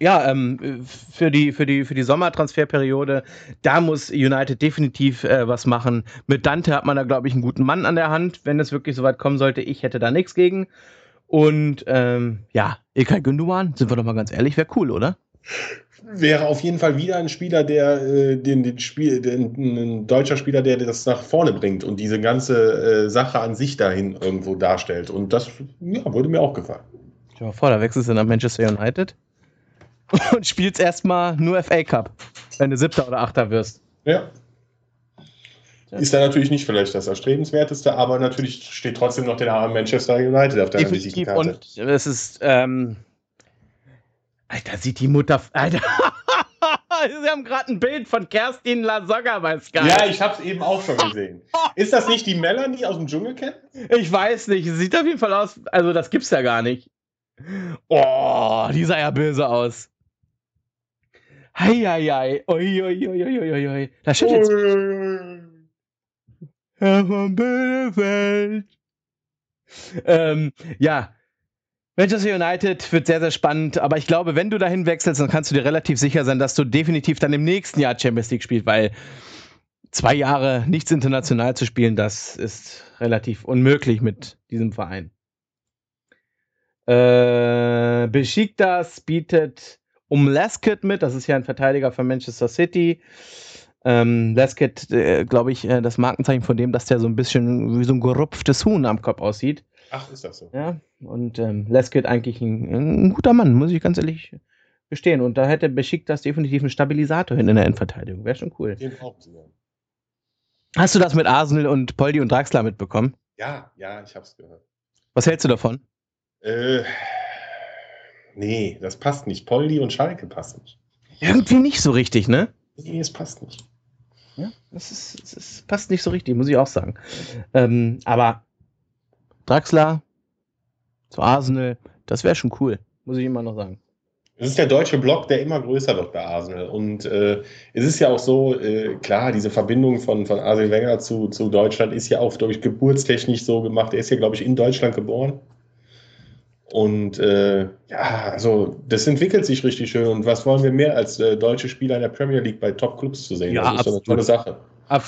ja, ähm, für die, für die, für die Sommertransferperiode, da muss United definitiv äh, was machen. Mit Dante hat man da, glaube ich, einen guten Mann an der Hand, wenn es wirklich so weit kommen sollte. Ich hätte da nichts gegen. Und ähm, ja, Ilkay Gündogan, sind wir doch mal ganz ehrlich, wäre cool, oder? Wäre auf jeden Fall wieder ein Spieler, der äh, den, den Spiel, den, ein deutscher Spieler, der das nach vorne bringt und diese ganze äh, Sache an sich dahin irgendwo darstellt. Und das ja, würde mir auch gefallen. Stell dir mal vor, da wechselst du nach Manchester United und spielst erstmal nur FA Cup, wenn du Siebter oder Achter wirst. Ja. Ist da natürlich nicht vielleicht das Erstrebenswerteste, aber natürlich steht trotzdem noch der Name Manchester United auf deiner Definitiv. Visitenkarte. Und es ist, ähm, Alter, sieht die Mutter, Alter, sie haben gerade ein Bild von Kerstin Lasogga bei Sky. Ja, ich habe es eben auch schon gesehen. Ist das nicht die Melanie aus dem Dschungelcamp? Ich weiß nicht, sieht auf jeden Fall aus, also das gibt's ja gar nicht. Oh, die sah ja böse aus. Heieiei, oi. Da schüttelt Herr von Bielefeld. Ähm, ja. Manchester United wird sehr, sehr spannend, aber ich glaube, wenn du dahin wechselst, dann kannst du dir relativ sicher sein, dass du definitiv dann im nächsten Jahr Champions League spielst, weil zwei Jahre nichts international zu spielen, das ist relativ unmöglich mit diesem Verein. Äh, Besiktas bietet um Laskett mit, das ist ja ein Verteidiger von Manchester City. Ähm, Laskett, äh, glaube ich, äh, das Markenzeichen von dem, dass der so ein bisschen wie so ein gerupftes Huhn am Kopf aussieht. Ach, ist das so? Ja, und ähm, Laskett eigentlich ein, ein, guter Mann, muss ich ganz ehrlich gestehen. Und da hätte Besiktas definitiv einen Stabilisator hin in der Endverteidigung. Wäre schon cool. Den brauchen sie ja. Hast du das mit Arsenal und Poldi und Draxler mitbekommen? Ja, ja, ich habe es gehört. Was hältst du davon? Äh, nee, das passt nicht. Poldi und Schalke passt nicht. Irgendwie nicht so richtig, ne? Nee, es passt nicht. Ja, das, ist, das ist, passt nicht so richtig, muss ich auch sagen. Ähm, aber Draxler zu Arsenal, das wäre schon cool, muss ich immer noch sagen. Es ist der deutsche Block, der immer größer wird bei Arsenal. Und äh, es ist ja auch so, äh, klar, diese Verbindung von, von Arsene Wenger zu, zu Deutschland ist ja auch durch geburtstechnisch so gemacht. Er ist ja, glaube ich, in Deutschland geboren. Und äh, ja, also das entwickelt sich richtig schön. Und was wollen wir mehr als äh, deutsche Spieler in der Premier League bei Top-Clubs zu sehen? Ja, das ist so eine tolle Sache. Ab,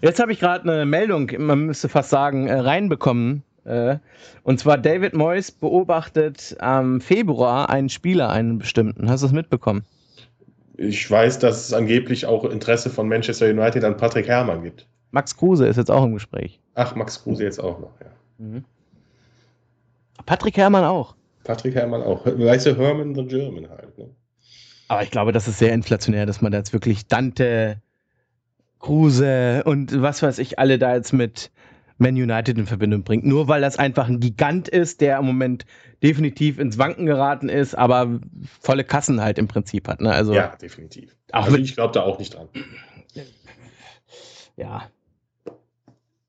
jetzt habe ich gerade eine Meldung, man müsste fast sagen, äh, reinbekommen. Äh, und zwar David Moyes beobachtet am Februar einen Spieler, einen bestimmten. Hast du das mitbekommen? Ich weiß, dass es angeblich auch Interesse von Manchester United an Patrick Herrmann gibt. Max Kruse ist jetzt auch im Gespräch. Ach, Max Kruse jetzt auch noch, ja. Mhm. Patrick Herrmann auch. Patrick Herrmann auch. Weißt du, Herman the German halt. Ne? Aber ich glaube, das ist sehr inflationär, dass man da jetzt wirklich Dante, Kruse und was weiß ich, alle da jetzt mit Man United in Verbindung bringt. Nur weil das einfach ein Gigant ist, der im Moment definitiv ins Wanken geraten ist, aber volle Kassen halt im Prinzip hat. Ne? Also, ja, definitiv. Auch also ich glaube da auch nicht dran. ja.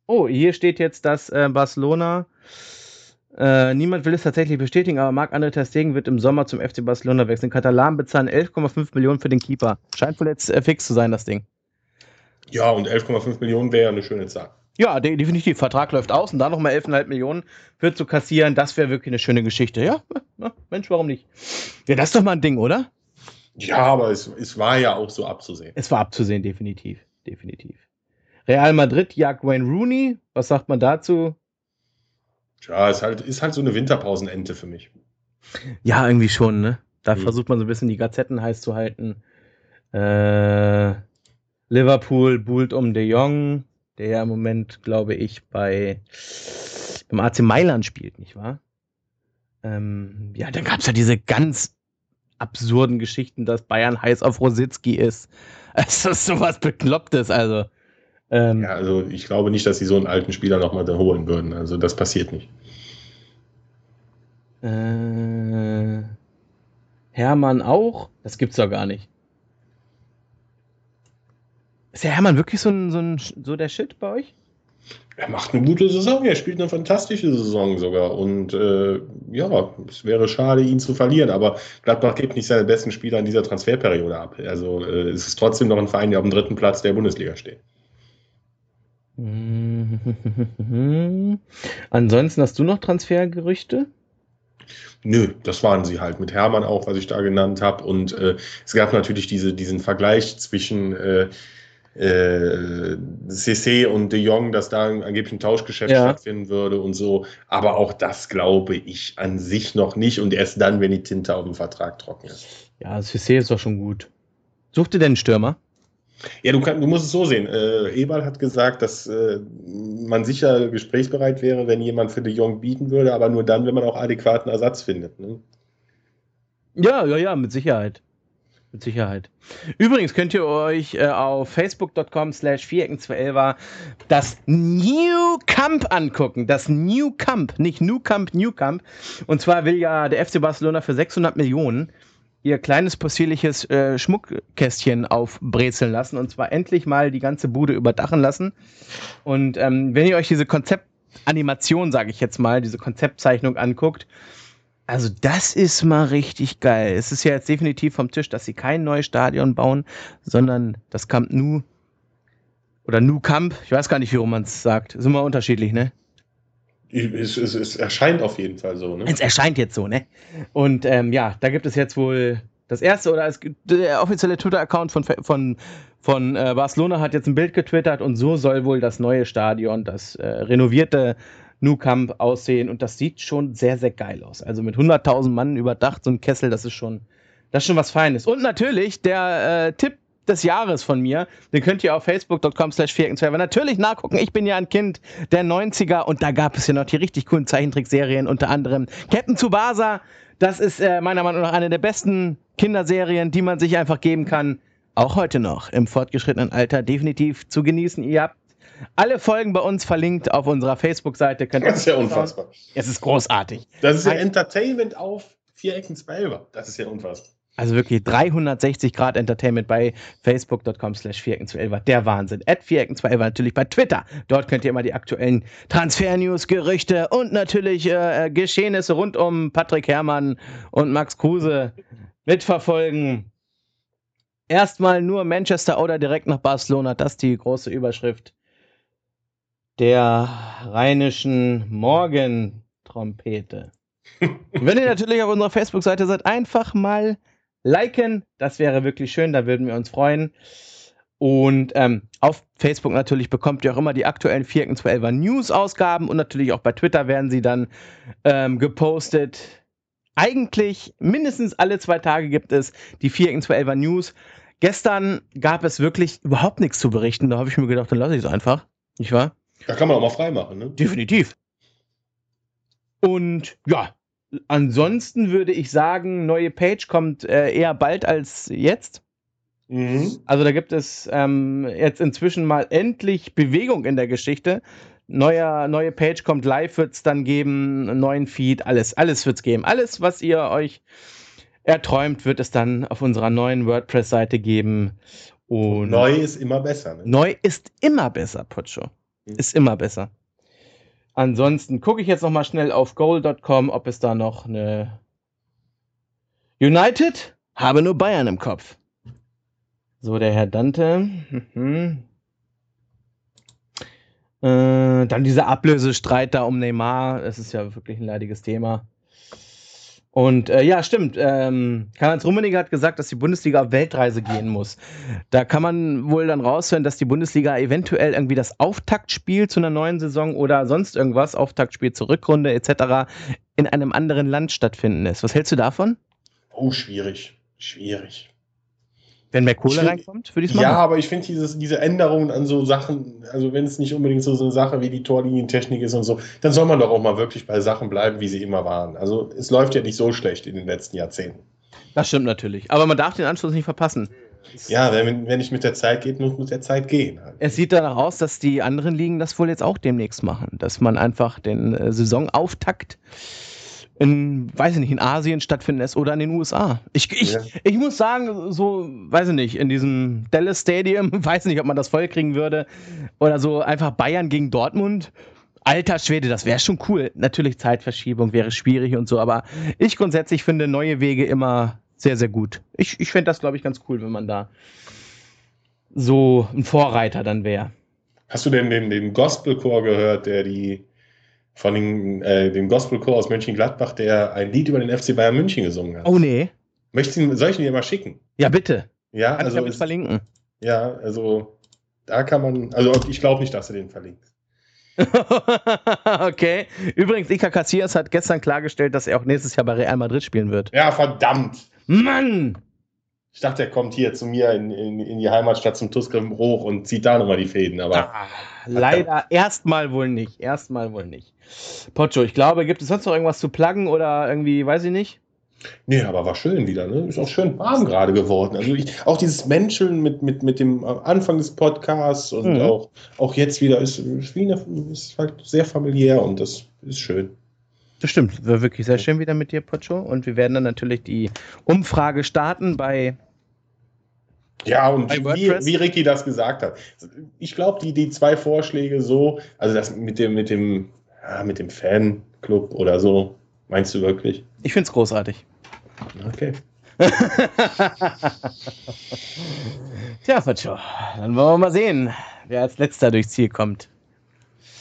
Oh, hier steht jetzt, dass äh, Barcelona. Äh, niemand will es tatsächlich bestätigen, aber Marc-André Ter Stegen wird im Sommer zum FC Barcelona wechseln. Katalan bezahlen 11,5 Millionen für den Keeper. Scheint wohl jetzt äh, fix zu sein, das Ding. Ja, und 11,5 Millionen wäre ja eine schöne Zahl. Ja, de definitiv. Vertrag läuft aus und da nochmal 11,5 Millionen für zu kassieren, das wäre wirklich eine schöne Geschichte. Ja, ja, Mensch, warum nicht? Ja, das ist doch mal ein Ding, oder? Ja, aber es, es war ja auch so abzusehen. Es war abzusehen, definitiv. Definitiv. Real Madrid jagt Wayne Rooney. Was sagt man dazu? Ja, ist halt, ist halt so eine Winterpausenente für mich. Ja, irgendwie schon, ne? Da Mhm. versucht man so ein bisschen die Gazetten heiß zu halten. Äh, Liverpool buhlt um De Jong, der ja im Moment, glaube ich, bei beim AC Mailand spielt, nicht wahr? Ähm, ja, dann gab es ja diese ganz absurden Geschichten, dass Bayern heiß auf Rositzky ist. Es ist sowas Beklopptes, also. Ähm, Ja, also ich glaube nicht, dass sie so einen alten Spieler nochmal holen würden. Also das passiert nicht. Äh, Hermann auch? Das gibt's doch gar nicht. Ist der Hermann wirklich so, ein, so, ein, so der Shit bei euch? Er macht eine gute Saison, er spielt eine fantastische Saison sogar. Und äh, ja, es wäre schade, ihn zu verlieren. Aber Gladbach gibt nicht seine besten Spieler in dieser Transferperiode ab. Also äh, es ist trotzdem noch ein Verein, der auf dem dritten Platz der Bundesliga steht. Ansonsten hast du noch Transfergerüchte? Nö, das waren sie halt mit Hermann auch, was ich da genannt habe. Und äh, es gab natürlich diese, diesen Vergleich zwischen äh, äh, CC und De Jong, dass da angeblich ein Tauschgeschäft ja. stattfinden würde und so. Aber auch das glaube ich an sich noch nicht und erst dann, wenn die Tinte auf dem Vertrag trocken ist. Ja, CC ist doch schon gut. Sucht ihr denn einen Stürmer? Ja, du, kann, du musst es so sehen. Äh, Eberl hat gesagt, dass äh, man sicher gesprächsbereit wäre, wenn jemand für De Jong bieten würde, aber nur dann, wenn man auch adäquaten Ersatz findet. Ne? Ja, ja, ja, mit Sicherheit. Mit Sicherheit. Übrigens könnt ihr euch äh, auf facebook.com slash vierecken211 das New Camp angucken. Das New Camp, nicht New Camp, New Camp. Und zwar will ja der FC Barcelona für 600 Millionen ihr kleines possierliches äh, Schmuckkästchen aufbrezeln lassen und zwar endlich mal die ganze Bude überdachen lassen. Und ähm, wenn ihr euch diese Konzeptanimation, sage ich jetzt mal, diese Konzeptzeichnung anguckt, also das ist mal richtig geil. Es ist ja jetzt definitiv vom Tisch, dass sie kein neues Stadion bauen, sondern das Camp Nou oder Nou Camp, ich weiß gar nicht, wie man es sagt. Ist immer unterschiedlich, ne? Es, es, es, erscheint auf jeden Fall so, ne? Es erscheint jetzt so, ne? Und ähm, ja, da gibt es jetzt wohl das erste oder es der offizielle Twitter-Account von, von, von äh, Barcelona hat jetzt ein Bild getwittert und so soll wohl das neue Stadion, das äh, renovierte Nou Camp aussehen und das sieht schon sehr, sehr geil aus. Also mit 100.000 Mann überdacht, so ein Kessel, das ist schon, das ist schon was Feines. Und natürlich der äh, Tipp des Jahres von mir, den könnt ihr auf facebook.com slash natürlich nachgucken. Ich bin ja ein Kind der 90er und da gab es ja noch die richtig coolen Zeichentrickserien, unter anderem Captain Tsubasa. Das ist äh, meiner Meinung nach eine der besten Kinderserien, die man sich einfach geben kann. Auch heute noch im fortgeschrittenen Alter definitiv zu genießen. Ihr habt alle Folgen bei uns verlinkt auf unserer Facebook-Seite. Das ist ja unfassbar. Es ist großartig. Das ist ja Entertainment auf vier Ecken Zwölfer. Das ist ja unfassbar. Also wirklich 360 Grad Entertainment bei facebook.com slash 4 Der Wahnsinn. At 4 natürlich bei Twitter. Dort könnt ihr immer die aktuellen Transfer-News, Gerüchte und natürlich äh, Geschehnisse rund um Patrick Herrmann und Max Kruse mitverfolgen. Erstmal nur Manchester oder direkt nach Barcelona. Das ist die große Überschrift der rheinischen Morgentrompete. Wenn ihr natürlich auf unserer Facebook-Seite seid, einfach mal liken. Das wäre wirklich schön, da würden wir uns freuen. Und ähm, auf Facebook natürlich bekommt ihr auch immer die aktuellen 4.12er News-Ausgaben und natürlich auch bei Twitter werden sie dann ähm, gepostet. Eigentlich mindestens alle zwei Tage gibt es die 4.12er News. Gestern gab es wirklich überhaupt nichts zu berichten. Da habe ich mir gedacht, dann lasse ich es einfach. Nicht wahr? Da kann man auch mal frei machen, ne? Definitiv. Und ja, ansonsten würde ich sagen, neue Page kommt äh, eher bald als jetzt. Mhm. Also da gibt es ähm, jetzt inzwischen mal endlich Bewegung in der Geschichte. Neuer, neue Page kommt live, wird es dann geben, einen neuen Feed, alles, alles wird es geben. Alles, was ihr euch erträumt, wird es dann auf unserer neuen WordPress-Seite geben. Und neu ist immer besser. Ne? Neu ist immer besser, Pocho. Mhm. Ist immer besser. Ansonsten gucke ich jetzt noch mal schnell auf goal.com, ob es da noch eine United habe nur Bayern im Kopf. So, der Herr Dante. Mhm. Äh, dann dieser Ablösestreit da um Neymar. Das ist ja wirklich ein leidiges Thema. Und äh, ja, stimmt. Ähm, Karl-Heinz Rummenigge hat gesagt, dass die Bundesliga auf Weltreise gehen muss. Da kann man wohl dann raushören, dass die Bundesliga eventuell irgendwie das Auftaktspiel zu einer neuen Saison oder sonst irgendwas, Auftaktspiel zur Rückrunde etc., in einem anderen Land stattfinden lässt. Was hältst du davon? Oh, schwierig. Schwierig. Wenn mehr Kohle find, reinkommt, würde ich sagen. Ja, aber ich finde diese Änderungen an so Sachen, also wenn es nicht unbedingt so, so eine Sache wie die Torlinientechnik ist und so, dann soll man doch auch mal wirklich bei Sachen bleiben, wie sie immer waren. Also es läuft ja nicht so schlecht in den letzten Jahrzehnten. Das stimmt natürlich. Aber man darf den Anschluss nicht verpassen. Ja, wenn, wenn ich mit der Zeit geht, muss mit der Zeit gehen. Halt. Es sieht danach aus, dass die anderen Ligen das wohl jetzt auch demnächst machen. Dass man einfach den äh, Saisonauftakt in, weiß ich nicht, in Asien stattfinden lässt oder in den USA. Ich, ich, Ja. ich muss sagen, so, weiß ich nicht, in diesem Dallas Stadium, weiß nicht, ob man das voll kriegen würde. Oder so einfach Bayern gegen Dortmund. Alter Schwede, das wäre schon cool. Natürlich Zeitverschiebung wäre schwierig und so, aber ich grundsätzlich finde neue Wege immer sehr, sehr gut. Ich, ich fände das, glaube ich, ganz cool, wenn man da so ein Vorreiter dann wäre. Hast du denn den, den Gospelchor gehört, der die von den, äh, den Gospelchor aus Mönchengladbach, der ein Lied über den FC Bayern München gesungen hat? Oh nee. Möchtest du, soll ich ihn dir mal schicken? Ja, bitte. Ja, Kann ich also, es- verlinken. ja, also da kann man, also ich glaube nicht, dass du den verlinkst. okay. Übrigens, Iker Casillas hat gestern klargestellt, dass er auch nächstes Jahr bei Real Madrid spielen wird. Ja, verdammt! Mann! Ich dachte, er kommt hier zu mir in, in, in die Heimatstadt zum Tusgrim hoch und zieht da nochmal die Fäden, aber Ah, leider erstmal wohl nicht. Erstmal wohl nicht. Pocho, ich glaube, gibt es sonst noch irgendwas zu pluggen oder irgendwie, weiß ich nicht? nee, aber war schön wieder, ne? Ist auch schön warm gerade geworden. Also ich, auch dieses Menscheln mit, mit, mit dem Anfang des Podcasts und Mhm. auch, auch jetzt wieder ist, ist, eine, ist halt sehr familiär und das ist schön. Das stimmt. War wirklich sehr schön wieder mit dir, Pocho. Und wir werden dann natürlich die Umfrage starten bei. Ja, und Bei wie, wie Ricky das gesagt hat. Ich glaube, die, die zwei Vorschläge so, also das mit dem, mit dem, ja, mit dem Fanclub oder so, meinst du wirklich? Ich finde es großartig. Okay. Tja, Pocho, dann wollen wir mal sehen, wer als letzter durchs Ziel kommt.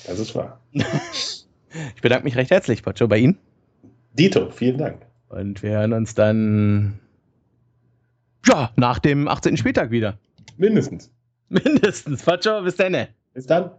Das ist wahr. Ich bedanke mich recht herzlich, Pocho, bei Ihnen. Dito, vielen Dank. Und wir hören uns dann. Ja, nach dem 18. Spieltag wieder. Mindestens. Mindestens. Pocho, bis dann. Bis dann.